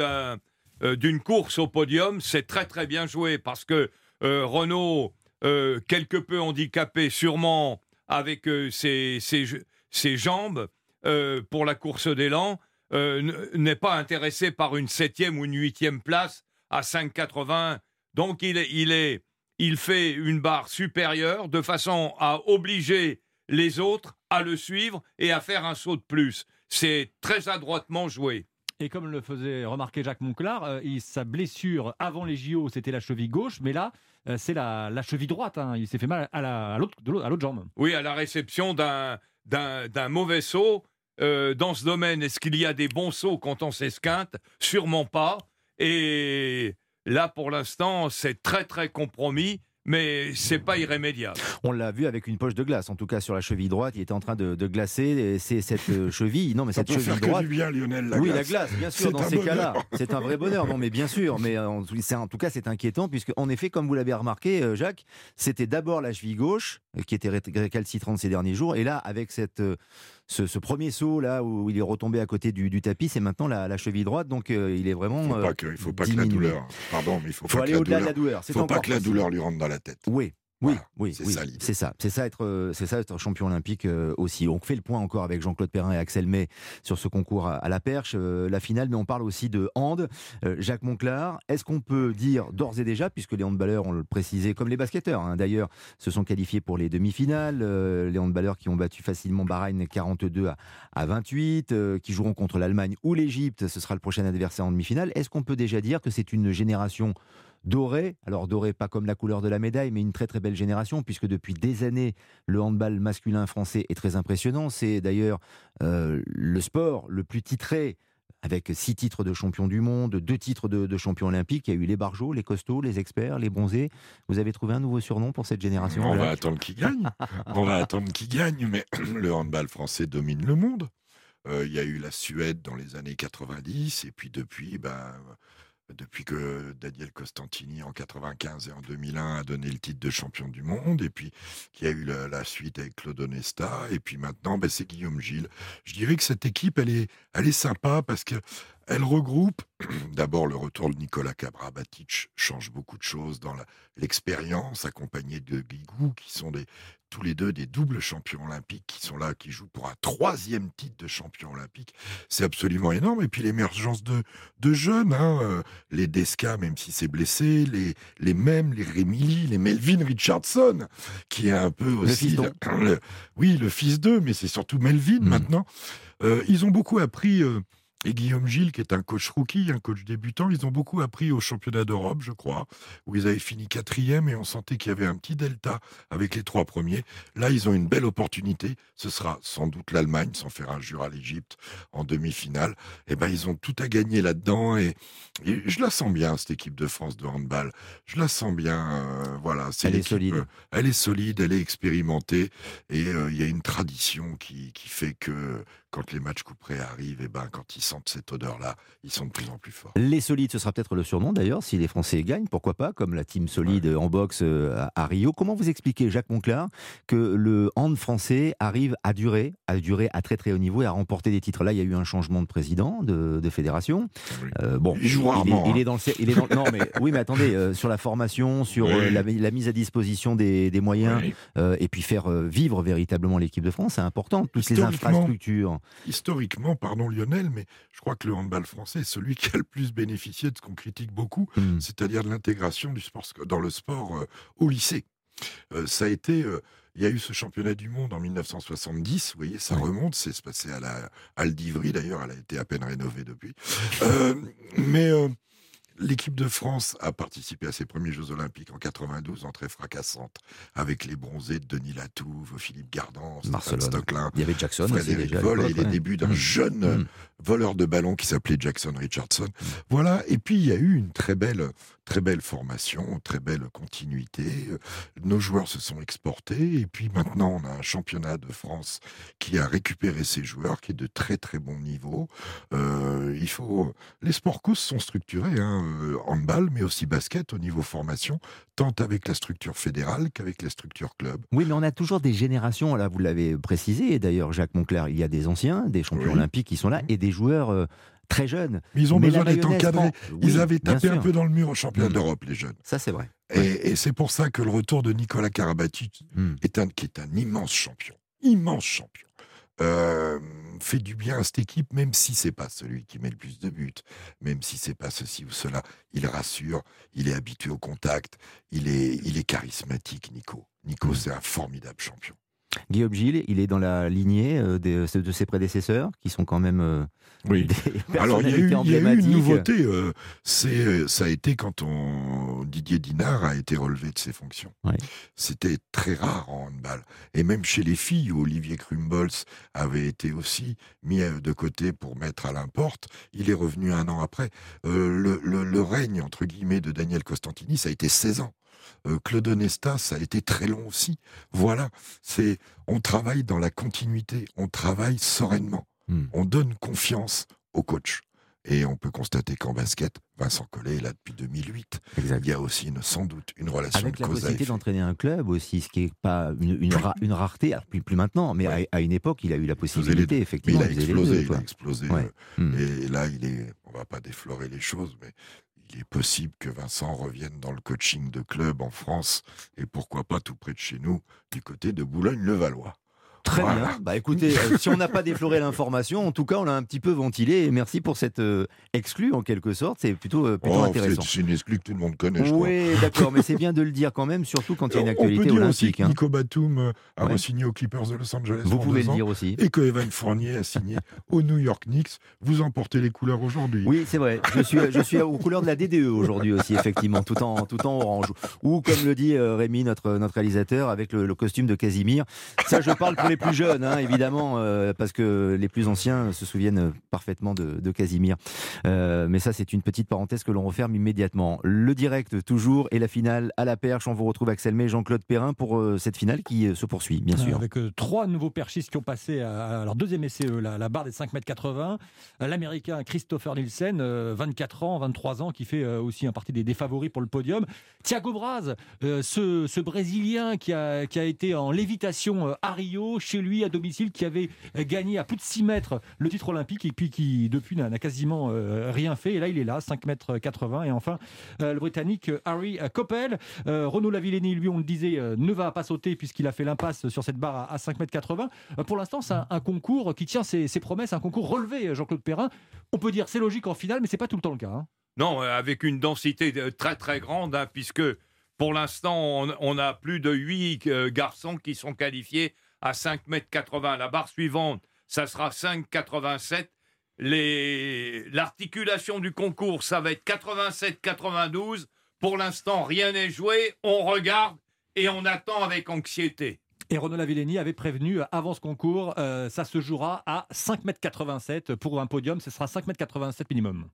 d'une course au podium, c'est très très bien joué parce que Renault, quelque peu handicapé sûrement avec ses, ses jambes euh, pour la course d'élan euh, n'est pas intéressé par une septième ou une huitième place à 5,80. Donc il, il, est, il fait une barre supérieure de façon à obliger les autres à le suivre et à faire un saut de plus. C'est très adroitement joué. Et comme le faisait remarquer Jacques Monclar, euh, sa blessure avant les JO, c'était la cheville gauche, mais là, c'est la, la, cheville droite. Hein. Il s'est fait mal à l'autre jambe. Oui, à la réception d'un d'un mauvais saut euh, dans ce domaine. Est-ce qu'il y a des bons sauts quand on s'esquinte? Sûrement pas. Et là, pour l'instant, c'est très très compromis. Mais c'est pas irrémédiable. On l'a vu avec une poche de glace, en tout cas sur la cheville droite, il était en train de, de glacer. et C'est cette euh, cheville, non mais Ça cette peut cheville faire que droite. du bien, Lionel, la oui, glace. la glace, bien sûr. Dans ces cas-là, c'est un vrai bonheur. Non, mais bien sûr. Mais en, c'est- en tout cas, c'est inquiétant puisque, en effet, comme vous l'avez remarqué, euh, Jacques, c'était d'abord la cheville gauche euh, qui était ré- récalcitrante ces derniers jours, et là, avec cette euh, ce, ce premier saut là où il est retombé à côté du, du tapis, c'est maintenant la, la cheville droite. Donc, euh, il est vraiment. Faut euh, pas que, il faut pas que la douleur. Pardon, mais il faut, Faut pas aller que la au-delà de douleur. la douleur. C'est faut pas que la douleur lui rentre dans la tête. Oui. Oui, Voilà, oui, c'est oui. ça l'idée. c'est ça, c'est ça être, euh, c'est ça être champion olympique euh, aussi. On fait le point encore avec Jean-Claude Perrin et Axel May sur ce concours à, la perche, euh, la finale, mais on parle aussi de hand. Jacques Monclar, est-ce qu'on peut dire d'ores et déjà, puisque les handballeurs, on le précisait, comme les basketteurs hein, d'ailleurs, se sont qualifiés pour les demi-finales, les handballeurs qui ont battu facilement Bahreïn 42 à, à 28, euh, qui joueront contre l'Allemagne ou l'Égypte, ce sera le prochain adversaire en demi-finale. Est-ce qu'on peut déjà dire que c'est une génération doré. Alors doré, pas comme la couleur de la médaille, mais une très très belle génération, puisque depuis des années, le handball masculin français est très impressionnant. C'est d'ailleurs euh, le sport le plus titré. Avec six titres de champion du monde, deux titres de, de champion olympique, il y a eu les barjots, les costauds, les experts, les bronzés. Vous avez trouvé un nouveau surnom pour cette génération On va attendre qu'il gagne. On va attendre qu'il gagne, mais le handball français domine le monde. Euh, Il y a eu la Suède dans les années 90, et puis depuis, ben, depuis que Daniel Costantini en 95 et en 2001 a donné le titre de champion du monde, et puis qu'il y a eu la, la suite avec Claude Onesta, et puis maintenant, ben, c'est Guillaume Gilles. Je dirais que cette équipe, elle est, elle est sympa parce que elle regroupe d'abord le retour de Nicolas Cabrabatic change beaucoup de choses dans l'expérience, accompagné de Guigou, qui sont des, tous les deux des doubles champions olympiques, qui sont là, qui jouent pour un troisième titre de champion olympique. C'est absolument énorme. Et puis l'émergence de, de jeunes, hein, euh, les Desca, même si c'est blessé, les, les mêmes, les Rémili, les Melvin Richardson, qui est un peu aussi... le- le- oui, le fils d'eux, mais c'est surtout Melvin Mhm. maintenant. Euh, ils ont beaucoup appris... euh, et Guillaume Gilles, qui est un coach rookie, un coach débutant, ils ont beaucoup appris au championnat d'Europe, je crois, où ils avaient fini quatrième et on sentait qu'il y avait un petit delta avec les trois premiers. Là, ils ont une belle opportunité. Ce sera sans doute l'Allemagne, sans faire injure à l'Égypte, en demi-finale. Eh ben, ils ont tout à gagner là-dedans et, et je la sens bien, cette équipe de France de handball. Je la sens bien. euh, voilà, c'est Elle est solide. euh, elle est solide, elle est expérimentée et euh, il y a une tradition qui, qui fait que quand les matchs couperets arrivent, et ben, quand ils sentent cette odeur-là, ils sont de plus en plus forts. Les solides, ce sera peut-être le surnom d'ailleurs, si les Français gagnent, pourquoi pas, comme la team solide en boxe euh, à, Rio. Comment vous expliquez, Jacques Monclar, que le hand français arrive à durer, à durer à très très haut niveau et à remporter des titres? Là, il y a eu un changement de président de, de fédération. Oui. Euh, bon, Il joue est- rarement, Il, est hein. dans le, cer- il est dans- non, mais oui, mais attendez, euh, sur la formation, sur euh, la, la mise à disposition des, des moyens, Oui. et puis faire vivre véritablement l'équipe de France, c'est important. Toutes les infrastructures. Historiquement, pardon Lionel, mais je crois que le handball français est celui qui a le plus bénéficié de ce qu'on critique beaucoup, Hmm. c'est-à-dire de l'intégration du sport dans le sport euh, au lycée. Euh, ça a été, euh, il y a eu ce championnat du monde en 1970, vous voyez, ça remonte, c'est passé à la Halle d'Ivry d'ailleurs, elle a été à peine rénovée depuis. Euh, mais euh, l'équipe de France a participé à ses premiers Jeux Olympiques en 92, entrée fracassante, avec les bronzés de Denis Latouve, Philippe Gardan, Barcelone. Stocklin, Il y avait Jackson Frédéric déjà. Voll et les ouais. débuts d'un Hmm. jeune Hmm. voleur de ballon qui s'appelait Jackson Richardson. Voilà. Et puis il y a eu une très belle, très belle formation, très belle continuité. Nos joueurs se sont exportés et puis maintenant on a un championnat de France qui a récupéré ses joueurs, qui est de très très bon niveau. Euh, il faut, les sports cos sont structurés, hein, handball, mais aussi basket au niveau formation, tant avec la structure fédérale qu'avec la structure club. Oui, mais on a toujours des générations, là vous l'avez précisé, et d'ailleurs Jacques Moncler, il y a des anciens, des champions Oui. olympiques qui sont là, et des joueurs euh, très jeunes. Mais ils ont Mais besoin d'être encadrés. prend- Ils Oui, avaient tapé un peu dans le mur au championnat Mm. d'Europe, les jeunes. Ça c'est vrai. Et, et c'est pour ça que le retour de Nicolas Karabatic, Mm. est un, qui est un immense champion, immense champion, euh, fait du bien à cette équipe, même si c'est pas celui qui met le plus de buts, même si c'est pas ceci ou cela. Il rassure, il est habitué au contact, il est, il est charismatique, Nico. Nico, Mm. c'est un formidable champion. Guillaume Gilles, il est dans la lignée euh, des- de ses prédécesseurs, qui sont quand même euh, Oui. des Alors il y a eu, il y a eu une nouveauté, euh, c'est euh, ça a été quand on, Didier Dinard a été relevé de ses fonctions. Ouais. C'était très rare en handball. Et même chez les filles, où Olivier Krumbolz avait été aussi mis euh, de côté pour mettre à l'importe, il est revenu un an après. Euh, le, le- le règne, entre guillemets, de Daniel Costantini, ça a été 16 ans. Euh, Claude Onesta, ça a été très long aussi. Voilà, c'est on travaille dans la continuité, on travaille sereinement, Hmm. on donne confiance au coach. Et on peut constater qu'en basket, Vincent Collet est là depuis 2008. Exact. Il y a aussi une- sans doute une relation Avec de la cause possibilité d'entraîner un club aussi, ce qui n'est pas une, une ra- une rareté, plus, plus maintenant, mais Ouais. à, à une époque, il a eu la possibilité, effectivement. il a explosé, il a explosé. Ouais. euh, Hmm. Et là, il est, on va pas déflorer les choses, mais il est possible que Vincent revienne dans le coaching de club en France et pourquoi pas tout près de chez nous, du côté de Boulogne-le-Valois. Très Voilà. bien. Bah écoutez, euh, si on n'a pas défloré l'information, en tout cas, on l'a un petit peu ventilé. Et merci pour cette euh, exclue, en quelque sorte. C'est plutôt, euh, plutôt Oh, intéressant. c'est une exclue que tout le monde connaît. Oui, d'accord, mais c'est bien de le dire quand même, surtout quand il y a une On actualité peut dire aussi olympique. que hein. Nico Batum euh, a Ouais. re-signé aux Clippers de Los Angeles. Vous pouvez le ans, dire aussi. Et que Evan Fournier a signé aux New York Knicks. Vous en portez les couleurs aujourd'hui. Oui, c'est vrai. Je suis, je suis aux couleurs de la DDE aujourd'hui aussi, effectivement, tout en, tout en orange. Ou, comme le dit euh, Rémi, notre, notre réalisateur, avec le, le costume de Casimir. Ça, je parle pour les plus jeunes, hein, évidemment, euh, parce que les plus anciens se souviennent parfaitement de, de Casimir. Euh, mais ça, c'est une petite parenthèse que l'on referme immédiatement. Le direct, toujours, et la finale à la perche. On vous retrouve Axel May, Jean-Claude Perrin pour euh, cette finale qui euh, se poursuit, bien sûr. Avec euh, trois nouveaux perchistes qui ont passé à, à leur deuxième essai, la, la barre des 5m80. Euh, L'Américain Christopher Nielsen, euh, 24 ans, 23 ans, qui fait euh, aussi un partie des, des favoris pour le podium. Thiago Braz, euh, ce, ce Brésilien qui a, qui a été en lévitation euh, à Rio, chez lui, à domicile, qui avait euh, gagné à plus de 6 mètres le titre olympique et puis qui, depuis, n'a quasiment euh, rien fait. Et là, il est là, 5m80. Et enfin, euh, le Britannique Harry Coppel. Renaud Lavillenie, lui, on le disait, ne va pas sauter puisqu'il a fait l'impasse sur cette barre à, à 5m80. Euh, pour l'instant, c'est un, concours qui tient ses, ses promesses, un concours relevé, Jean-Claude Perrin. On peut dire c'est logique en finale, mais c'est pas tout le temps le cas. hein. Non, avec une densité de- très très grande, hein, puisque pour l'instant, on, on a plus de 8 garçons qui sont qualifiés à 5,80 m. La barre suivante, ça sera 5,87 Les- L'articulation du concours, ça va être 87-92. Pour l'instant, rien n'est joué. On regarde et on attend avec anxiété. Et Renaud Lavillenie avait prévenu euh, avant ce concours, euh, ça se jouera à 5m87 pour un podium, ce sera 5m87 minimum.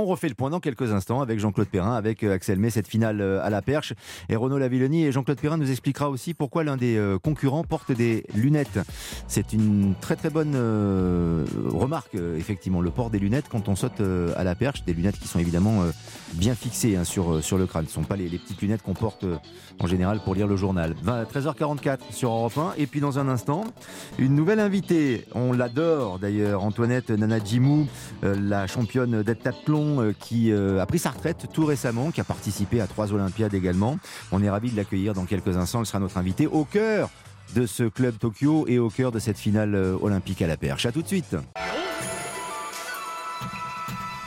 On refait le point dans quelques instants avec Jean-Claude Perrin, avec euh, Axel May, cette finale euh, à la perche. Et Renaud Lavillenie et Jean-Claude Perrin nous expliquera aussi pourquoi l'un des euh, concurrents porte des lunettes. C'est une très très bonne remarque, effectivement, le port des lunettes quand on saute à la perche. Des lunettes qui sont évidemment bien fixées hein, sur, le crâne. Ce ne sont pas les, petites lunettes qu'on porte en général pour lire le journal. 20 13h44 sur Europe 1. Et puis dans un instant, une nouvelle invitée. On l'adore d'ailleurs, Antoinette Nanadjimou, euh, la championne d'heptathlon euh, qui euh, a pris sa retraite tout récemment, qui a participé à trois Olympiades également. On est ravis de l'accueillir dans quelques instants. Elle sera notre invitée au cœur de ce club Tokyo et au cœur de cette finale euh, olympique à la perche. À tout de suite.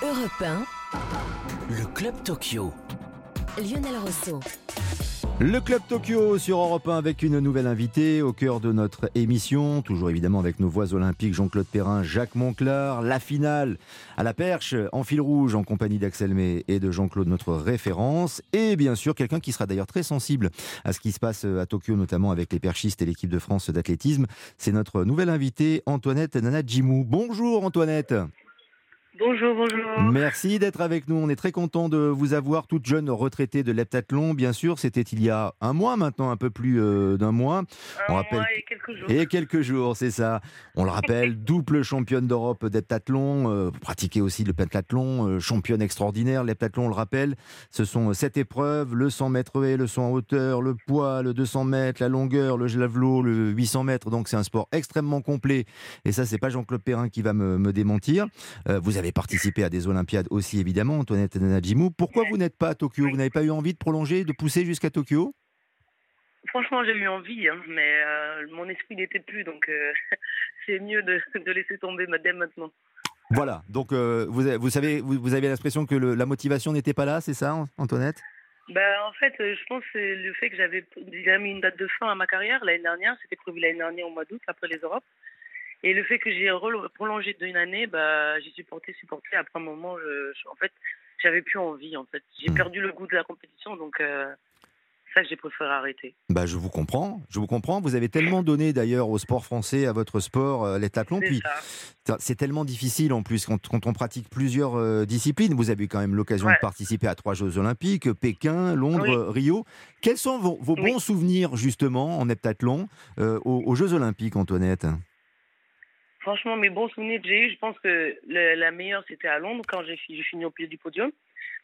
Europe 1, Le Club Tokyo. Lionel Rousseau. Le Club Tokyo sur Europe 1 avec une nouvelle invitée au cœur de notre émission, toujours évidemment avec nos voix olympiques Jean-Claude Perrin, Jacques Monclar, la finale à la perche en fil rouge en compagnie d'Axel May et de Jean-Claude, notre référence, et bien sûr quelqu'un qui sera d'ailleurs très sensible à ce qui se passe à Tokyo, notamment avec les perchistes et l'équipe de France d'athlétisme. C'est notre nouvelle invitée Antoinette Nanadjimou. Bonjour Antoinette. Bonjour, bonjour. Merci d'être avec nous. On est très content de vous avoir, toute jeune retraitée de l'heptathlon. Bien sûr, c'était il y a un mois maintenant, un peu plus euh, d'un mois. Un On rappelle mois et quelques jours. et quelques jours, c'est ça. On le rappelle, double championne d'Europe d'heptathlon, euh, pratiquée aussi le pentathlon, euh, championne extraordinaire. L'heptathlon, on le rappelle, ce sont sept épreuves le 100 mètres et le 100 en hauteur, le poids, le 200 mètres, la longueur, le javelot, le 800 mètres. Donc c'est un sport extrêmement complet. Et ça, c'est pas Jean-Claude Perrin qui va me, me démentir. Vous avez participé à des Olympiades aussi, évidemment, Antoinette Nanajimou. Pourquoi vous n'êtes pas à Tokyo? Vous n'avez pas eu envie de prolonger, de pousser jusqu'à Tokyo? Franchement, j'ai eu envie, hein, mais euh, mon esprit n'était plus, donc euh, c'est mieux de, de laisser tomber dès maintenant. Voilà, donc euh, vous, avez- vous savez, vous, vous avez l'impression que le- la motivation n'était pas là, c'est ça, Antoinette? Ben, en fait, je pense que c'est le fait que j'avais déjà mis une date de fin à ma carrière l'année dernière. C'était prévu l'année dernière au mois d'août, après les Europes. Et le fait que j'ai prolongé d'une année, bah, j'ai supporté, supporté. Après un moment, je, je- en fait, j'avais plus envie. En fait, j'ai Hmm. perdu le goût de la compétition, donc euh, ça j'ai préféré arrêter. Bah, je vous comprends, je vous comprends. Vous avez tellement donné d'ailleurs au sport français, à votre sport, euh, Puis c'est tellement difficile en plus quand, quand on pratique plusieurs euh, disciplines. Vous avez quand même l'occasion Ouais. de participer à trois Jeux Olympiques, Pékin, Londres, Oui. Rio. Quels sont vos, vos Oui. bons souvenirs justement en heptathlon euh, aux, aux Jeux Olympiques, Antoinette? Franchement, mes bons souvenirs que j'ai eu, je pense que la meilleure, c'était à Londres, quand j'ai fi- j'ai fini au pied du podium.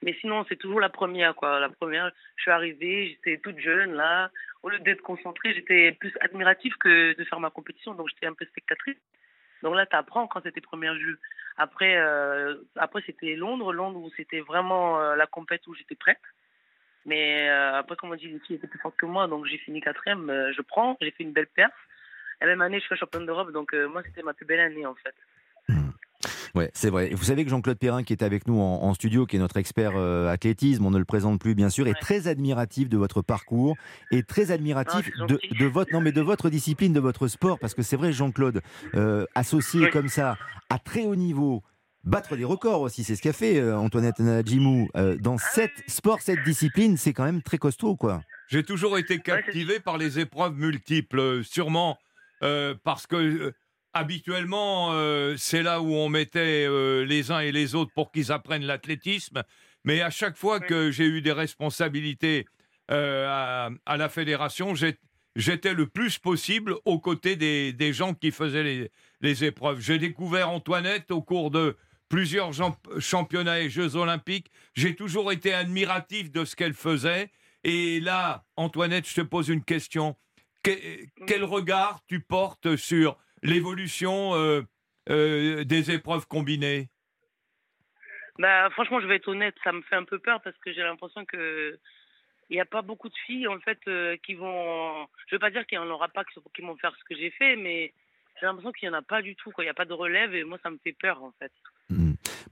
Mais sinon, c'est toujours la première, quoi. La première, je suis arrivée, j'étais toute jeune, là. Au lieu d'être concentrée, j'étais plus admirative que de faire ma compétition, donc j'étais un peu spectatrice. Donc là, tu apprends quand c'était premier jeu. Après, euh, après c'était Londres, Londres où c'était vraiment euh, la compète où j'étais prête. Mais euh, après, comme on dit, les filles étaient plus fortes que moi, donc j'ai fini quatrième. je prends, j'ai fait une belle perf. La même année, je suis championne d'Europe, donc euh, moi, c'était ma plus belle année, en fait. Ouais, c'est vrai. Vous savez que Jean-Claude Perrin, qui est avec nous en, en studio, qui est notre expert euh, athlétisme, on ne le présente plus bien sûr, est très admiratif de votre parcours et très admiratif Ah, de, votre non mais de votre discipline, de votre sport, parce que c'est vrai, Jean-Claude, euh, associé comme ça à très haut niveau. Battre des records aussi, c'est ce qu'a fait euh, Antoinette Nadjimou. Euh, dans Ah cette sport, cette discipline, c'est quand même très costaud, quoi. J'ai toujours été captivé par les épreuves multiples, sûrement euh, parce que euh, habituellement, euh, c'est là où on mettait les uns et les autres pour qu'ils apprennent l'athlétisme. Mais à chaque fois que j'ai eu des responsabilités à, à la fédération, j'étais le plus possible aux côtés des, des gens qui faisaient les, les épreuves. J'ai découvert Antoinette au cours de plusieurs championnats et Jeux olympiques. J'ai toujours été admiratif de ce qu'elle faisait. Et là, Antoinette, je te pose une question. Que- quel regard tu portes sur l'évolution euh, euh, des épreuves combinées? Bah, franchement, je vais être honnête, ça me fait un peu peur parce que j'ai l'impression que il n'y a pas beaucoup de filles en fait euh, qui vont. Je veux pas dire qu'il n'y en aura pas qui, qui vont faire ce que j'ai fait, mais j'ai l'impression qu'il n'y en a pas du tout. quoi. Il n'y a pas de relève et moi, ça me fait peur en fait.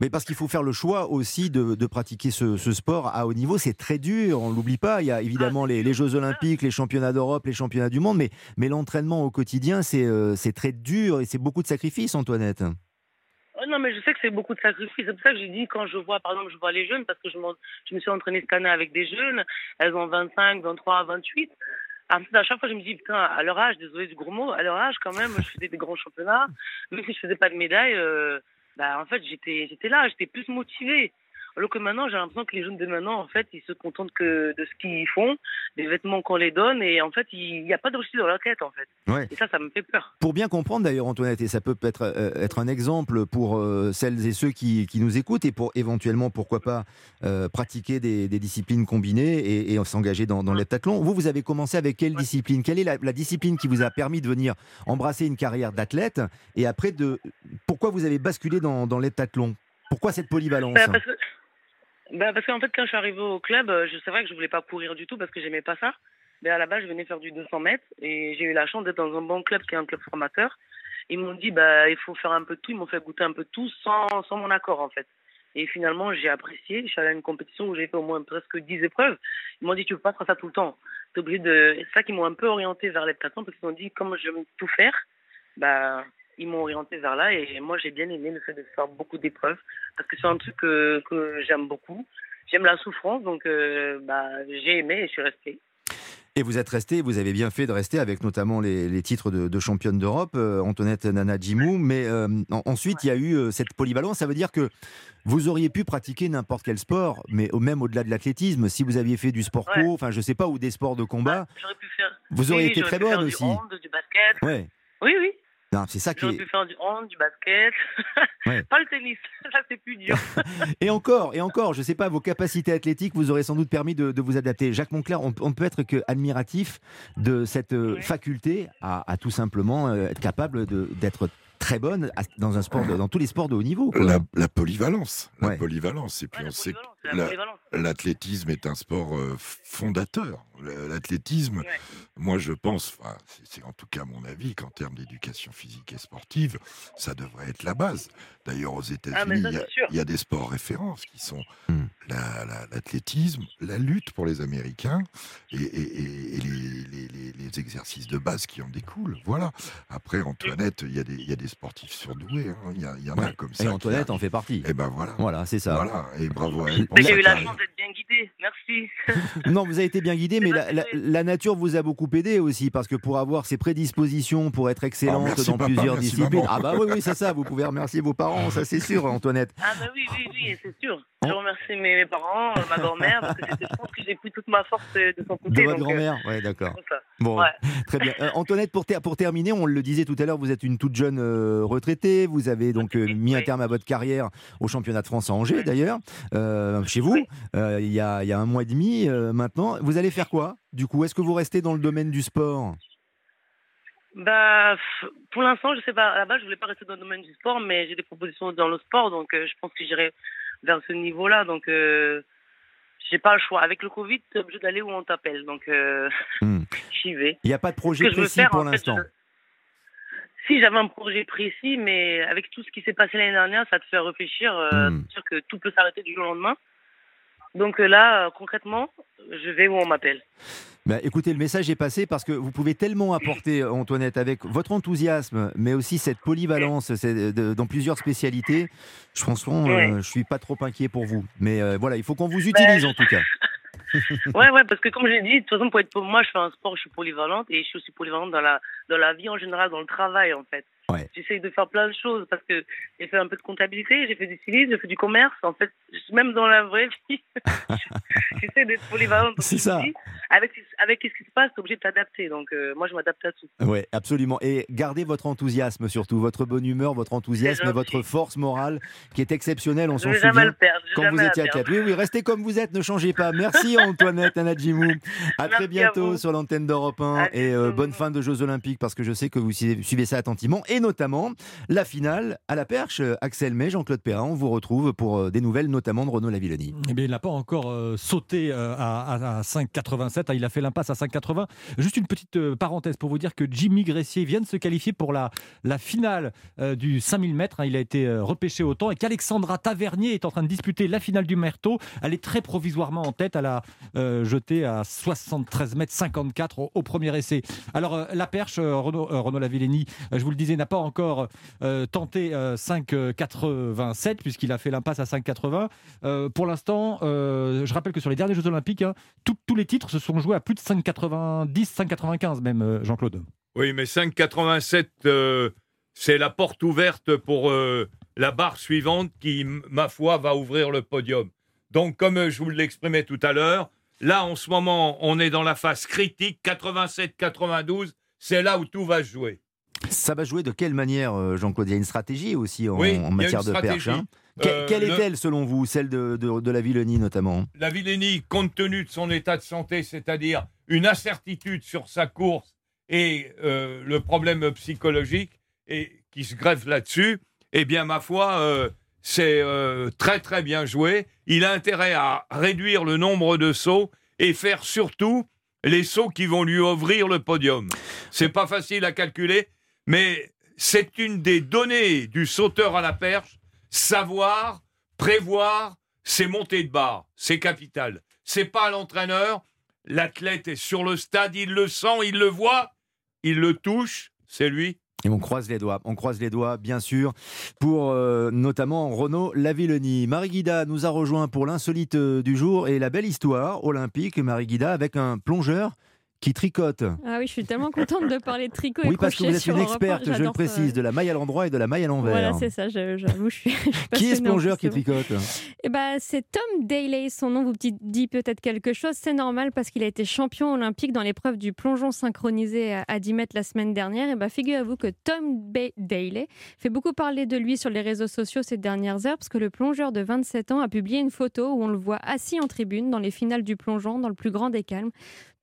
Mais parce qu'il faut faire le choix aussi de, de pratiquer ce, ce sport à haut niveau, c'est très dur, on l'oublie pas. Il y a évidemment les, les Jeux Olympiques, les championnats d'Europe, les championnats du monde, mais, mais l'entraînement au quotidien, c'est euh, c'est très dur et c'est beaucoup de sacrifices, Antoinette. Oh non, mais je sais que c'est beaucoup de sacrifices. C'est pour ça que j'ai dit, quand je vois, par exemple, je vois les jeunes, parce que je, me suis entraînée cette année avec des jeunes, elles ont 25, 23, 28. À à chaque fois, je me dis, putain, à leur âge, désolé du gros mot, à leur âge, quand même, je faisais des grands championnats. Même si je faisais pas de médaille, euh, bah, en fait, j'étais, j'étais là, j'étais plus motivée. Alors que maintenant, j'ai l'impression que les jeunes de maintenant, en fait, ils se contentent que de ce qu'ils font, des vêtements qu'on les donne, et en fait, il n'y a pas d'objectif dans leur tête, en fait. Ouais. Et ça, ça me fait peur. Pour bien comprendre d'ailleurs, Antoinette, et ça peut être, euh, être un exemple pour euh, celles et ceux qui, qui nous écoutent et pour éventuellement, pourquoi pas, euh, pratiquer des, des disciplines combinées et, et s'engager dans, dans l'heptathlon. Vous, vous avez commencé avec quelle discipline? Quelle est la, la discipline qui vous a permis de venir embrasser une carrière d'athlète Et après, de, pourquoi vous avez basculé dans, dans l'heptathlon? Pourquoi cette polyvalence? Bah, parce que, bah, qu'en fait, quand je suis arrivée au club, euh, je vrai que je voulais pas courir du tout parce que j'aimais pas ça. Mais à la base, je venais faire du 200 mètres et j'ai eu la chance d'être dans un bon club qui est un club formateur. Ils m'ont dit, bah, il faut faire un peu de tout. Ils m'ont fait goûter un peu de tout sans, mon accord, en fait. Et finalement, j'ai apprécié. Je suis allée à une compétition où j'ai fait au moins presque 10 épreuves. Ils m'ont dit, tu peux pas faire ça tout le temps. T'es de. C'est ça qui m'ont un peu orienté vers l'heptathlon parce qu'ils m'ont dit, comme je veux tout faire, bah, ils m'ont orienté vers là. Et moi, j'ai bien aimé le fait de faire beaucoup d'épreuves parce que c'est un truc que, que j'aime beaucoup. J'aime la souffrance, donc euh, bah, j'ai aimé et je suis restée. Et vous êtes resté, vous avez bien fait de rester avec notamment les, les titres de, de championne d'Europe, euh, Antoinette Nana Jimou. Mais euh, en- ensuite, il y a eu euh, cette polyvalence. Ça veut dire que vous auriez pu pratiquer n'importe quel sport, mais au- même au-delà de l'athlétisme, si vous aviez fait du sport co, enfin je sais pas, ou des sports de combat. J'aurais pu faire. Vous auriez Oui, été très bonne du aussi. du basket. Ouais. Oui, oui. Non, c'est ça qui J'aurais est. pu faire du hand, du basket. Ouais. Pas le tennis, ça c'est plus dur. Et encore, et encore, je sais pas, vos capacités athlétiques vous auraient sans doute permis de, de vous adapter. Jacques Moncler, on, on ne peut être que admiratif de cette euh, faculté à, à tout simplement euh, être capable d'être très bonne dans un sport, de- dans tous les sports de haut niveau. quoi. La, la polyvalence, la Ouais. polyvalence. Et puis on sait que la- l'athlétisme est un sport euh, fondateur. L'athlétisme, moi je pense, enfin, c'est en tout cas mon avis, qu'en termes d'éducation physique et sportive, ça devrait être la base. D'ailleurs aux Ah, États-Unis, il y a- des sports références qui sont Hmm. la- la- l'athlétisme, la, lutte pour les Américains et, et- et- et les, les- les- les exercices de base qui en découlent. Voilà. Après, Antoinette, il y, a des- il y a des sportifs surdoués. hein. Il y, a- il y en a comme ça. Et Antoinette en fait partie. Et ben voilà. Voilà, c'est ça. Voilà. Et bravo à elle. Mais j'ai eu la chance d'être bien guidé. Merci. non, vous avez été bien guidé, mais la, la- la nature vous a beaucoup aidé aussi, parce que pour avoir ses prédispositions, pour être excellente Ah, merci, dans papa, plusieurs merci, disciplines. maman. Ah bah oui, oui, c'est ça, vous pouvez remercier vos parents, ça c'est sûr, Antoinette. Ah bah oui, oui, oui, c'est sûr. Je remercie mes, mes parents, euh, ma grand-mère, parce que c'était- je pense que j'ai pris toute ma force euh, de son côté. De votre euh, grand-mère Ouais, d'accord. Bon, Ouais. très bien. Euh, Antoinette, pour, ter- pour terminer, on le disait tout à l'heure, vous êtes une toute jeune euh, retraitée. Vous avez donc euh, mis un terme à votre carrière au championnat de France à Angers, d'ailleurs, euh, chez vous, euh, il y, a, il y a un mois et demi euh, maintenant. Vous allez faire quoi Du coup, est-ce que vous restez dans le domaine du sport? Bah, pour l'instant, je sais pas. À la base, je voulais pas rester dans le domaine du sport, mais j'ai des propositions dans le sport, donc euh, je pense que j'irai vers ce niveau-là. Donc, euh, j'ai pas le choix. Avec le Covid, t'es obligé d'aller où on t'appelle, donc euh, Hmm. j'y vais. Il n'y a pas de projet que je veux précis faire, pour l'instant? je- Si j'avais un projet précis, mais avec tout ce qui s'est passé l'année dernière, ça te fait réfléchir. C'est sûr que tout peut s'arrêter du jour au lendemain. Donc euh, là, euh, concrètement, je vais où on m'appelle. Bah, écoutez, le message est passé parce que vous pouvez tellement apporter, euh, Antoinette, avec votre enthousiasme, mais aussi cette polyvalence de- dans plusieurs spécialités. Je, Ouais. je suis pas trop inquiet pour vous. Mais euh, voilà, il faut qu'on vous utilise en tout cas. Ouais, ouais, parce que comme je l'ai dit, de toute façon, pour être pour moi, je fais un sport, je suis polyvalente et je suis aussi polyvalente dans la, dans la vie en général, dans le travail en fait. Ouais. J'essaie de faire plein de choses parce que j'ai fait un peu de comptabilité, j'ai fait du stylisme, j'ai fait du commerce. En fait, même dans la vraie vie, j'essaie d'être polyvalente. C'est ça. Avec, avec ce qui se passe, t'es obligé de t'adapter. Donc, euh, moi, je m'adapte à tout. Oui, absolument. Et gardez votre enthousiasme surtout, votre bonne humeur, votre enthousiasme et votre force morale qui est exceptionnelle. On s'en jamais souvient le perdre, quand jamais vous étiez à perdre. 4. Oui, oui, restez comme vous êtes, ne changez pas. Merci Antoinette Anadjimou. À très Merci bientôt sur l'antenne d'Europe 1 et euh, bonne fin de Jeux Olympiques parce que je sais que vous suivez suivez ça attentivement et notamment la finale à la perche. Axel May, Jean-Claude Perrin, on vous retrouve pour euh, des nouvelles notamment de Renaud Lavillenie. Eh bien, il n'a pas encore euh, sauté euh, à, à- à 5,87. Ah, Il a fait l'impasse à 5,80. Juste une petite euh, parenthèse pour vous dire que Jimmy Gressier vient de se qualifier pour la, finale euh, du 5000 mètres. hein. Il a été euh, repêché au temps et qu'Alexandra Tavernier est en train de disputer la finale du Merto. Elle est très provisoirement en tête. Elle a euh, jeté à 73 mètres 54 au, premier essai. Alors, euh, la perche, euh, Renaud, euh, Renaud Lavillenie, euh, je vous le disais, n'a pas encore euh, tenté euh, 5,87 puisqu'il a fait l'impasse à 5,80. Euh, pour l'instant, euh, je rappelle que sur les derniers Jeux Olympiques, hein, tous les titres se sont joués à plus de 5,90, 5,95 même, euh, Jean-Claude. Oui, mais 5,87, euh, c'est la porte ouverte pour euh, la barre suivante qui, ma foi, va ouvrir le podium. Donc, comme euh, je vous l'exprimais tout à l'heure, là, en ce moment, on est dans la phase critique, 87-92, c'est là où tout va se jouer. Ça va jouer de quelle manière, euh, Jean-Claude? Il y a une stratégie aussi en, Oui, matière de perche. hein. Euh, quelle le- est-elle selon vous, celle de, de, de la Villenie notamment? La Villénie, compte tenu de son état de santé, c'est-à-dire une incertitude sur sa course et euh, le problème psychologique et qui se greffe là-dessus, eh bien, ma foi, euh, c'est très très bien joué. Il a intérêt à réduire le nombre de sauts et faire surtout les sauts qui vont lui ouvrir le podium. C'est pas facile à calculer, mais c'est une des données du sauteur à la perche, savoir, prévoir ses montées de barre, c'est capital. C'est pas l'entraîneur, l'athlète est sur le stade, il le sent, il le voit, il le touche, c'est lui. Et on croise les doigts, on croise les doigts, bien sûr, pour euh, notamment Renaud Lavillenie. Marie Guida nous a rejoint pour l'insolite euh, du jour et la belle histoire olympique, Marie Guida, avec un plongeur qui tricote. Ah oui, je suis tellement contente de parler de tricot et Oui, parce que vous êtes une Europe 1, experte, je le précise, de la maille à l'endroit et de la maille à l'envers. Voilà, c'est ça, je- j'avoue, je suis. je suis Qui est ce plongeur qui tricote? Eh ben, c'est Tom Daley. Son nom vous dit- peut-être quelque chose. C'est normal parce qu'il a été champion olympique dans l'épreuve du plongeon synchronisé à- à 10 mètres la semaine dernière. Et ben, figurez-vous que Tom Daley fait beaucoup parler de lui sur les réseaux sociaux ces dernières heures parce que le plongeur de 27 ans a publié une photo où on le voit assis en tribune dans les finales du plongeon dans le plus grand des calmes.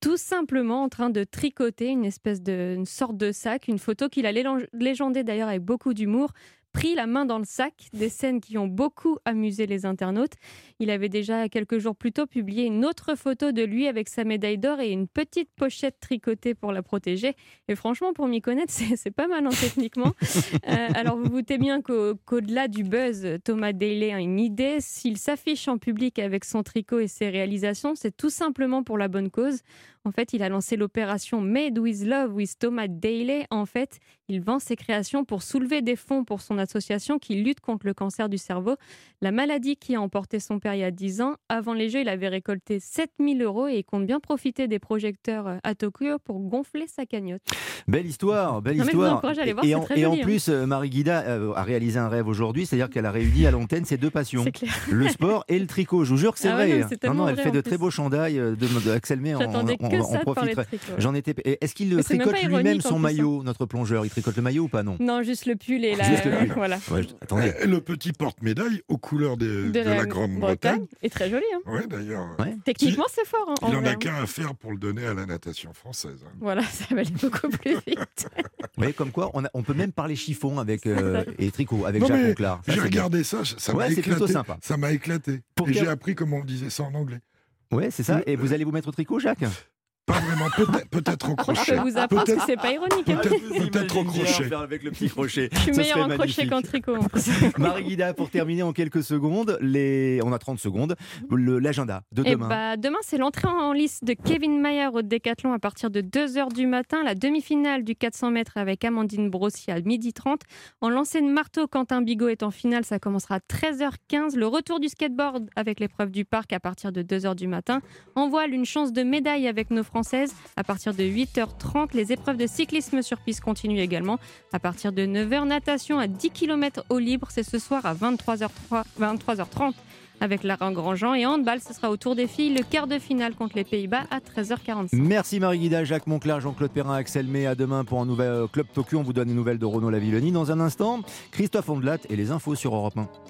Tout simplement en train de tricoter une espèce de une sorte de sac, une photo qu'il a légen- légendée d'ailleurs avec beaucoup d'humour pris la main dans le sac, des scènes qui ont beaucoup amusé les internautes. Il avait déjà quelques jours plus tôt publié une autre photo de lui avec sa médaille d'or et une petite pochette tricotée pour la protéger. Et franchement, pour m'y connaître, c'est pas mal hein, techniquement. Euh, alors vous vous doutez bien qu'au- qu'au-delà du buzz, Thomas Daly a une idée. S'il s'affiche en public avec son tricot et ses réalisations, c'est tout simplement pour la bonne cause. En fait, il a lancé l'opération Made with Love with Thomas Daly. En fait, Il vend ses créations pour soulever des fonds pour son association qui lutte contre le cancer du cerveau, la maladie qui a emporté son père il y a 10 ans. Avant les Jeux, il avait récolté 7000 euros et il compte bien profiter des projecteurs euh, à Tokyo pour gonfler sa cagnotte. Belle histoire, belle Non, histoire. voir, et en, et joli, hein. plus, euh, Marie Guida euh, a réalisé un rêve aujourd'hui, c'est-à-dire qu'elle a réuni à l'antenne ses deux passions, le sport et le tricot. Je vous jure que c'est Ah ouais, vrai. non, c'est non, non, elle vrai, fait de plus. très beaux chandails de, de Axel May. on, profiterait. J'en étais. Est-ce qu'il tricote lui-même son plus, maillot, notre plongeur? Tricote le maillot ou pas Non. Non, juste le pull et la. Juste le pull. voilà. Ouais, je- attendez. Et le petit porte-médaille aux couleurs de, de la, Grande-Bretagne. est très joli. hein. Ouais, d'ailleurs. Techniquement, c'est fort. hein, en Il n'en a hein. qu'un à faire pour le donner à la natation française. hein. Voilà, ça va aller beaucoup plus vite. Vous voyez, comme quoi, on, a- on peut même parler chiffon avec, euh, et tricot avec Non, Jacques. Ça, J'ai regardé bien. ça, ça Ouais, m'a c'est plutôt éclaté. sympa. Ça m'a éclaté. Pour et j'ai appris comment on disait ça en anglais. Ouais, c'est ça. Et vous allez vous mettre au tricot, Jacques? Pas vraiment, peut-être peut-être au Je crochet. peux vous apprendre que c'est pas ironique. hein. Peut-être peut-être au crochet. faire avec le petit crochet. Je suis meilleur serait en crochet magnifique. qu'en tricot. en plus. Marie Guida, pour terminer en quelques secondes, les... on a 30 secondes, le- l'agenda de Et demain. bah, demain, c'est l'entrée en lice de Kevin Mayer au Décathlon à partir de 2h du matin. La demi-finale du 400 mètres avec Amandine Brossy à 12h30. En lancer de marteau, Quentin Bigot est en finale. Ça commencera à 13h15. Le retour du skateboard avec l'épreuve du parc à partir de 2h du matin. En voile, une chance de médaille avec nos Françaises à partir de 8h30. Les épreuves de cyclisme sur piste continuent également. À partir de 9h, natation à 10 km au libre. C'est ce soir à 23h03 23h30 avec Lara Grandjean. Et handball, ce sera au tour des filles, le quart de finale contre les Pays-Bas à 13h45. Merci Marie Guida, Jacques Monclar, Jean-Claude Perrin, Axel May. À demain pour un nouvel Club Tokyo. On vous donne les nouvelles de Renaud Lavilloni. Dans un instant, Christophe Ondelat et les infos sur Europe 1.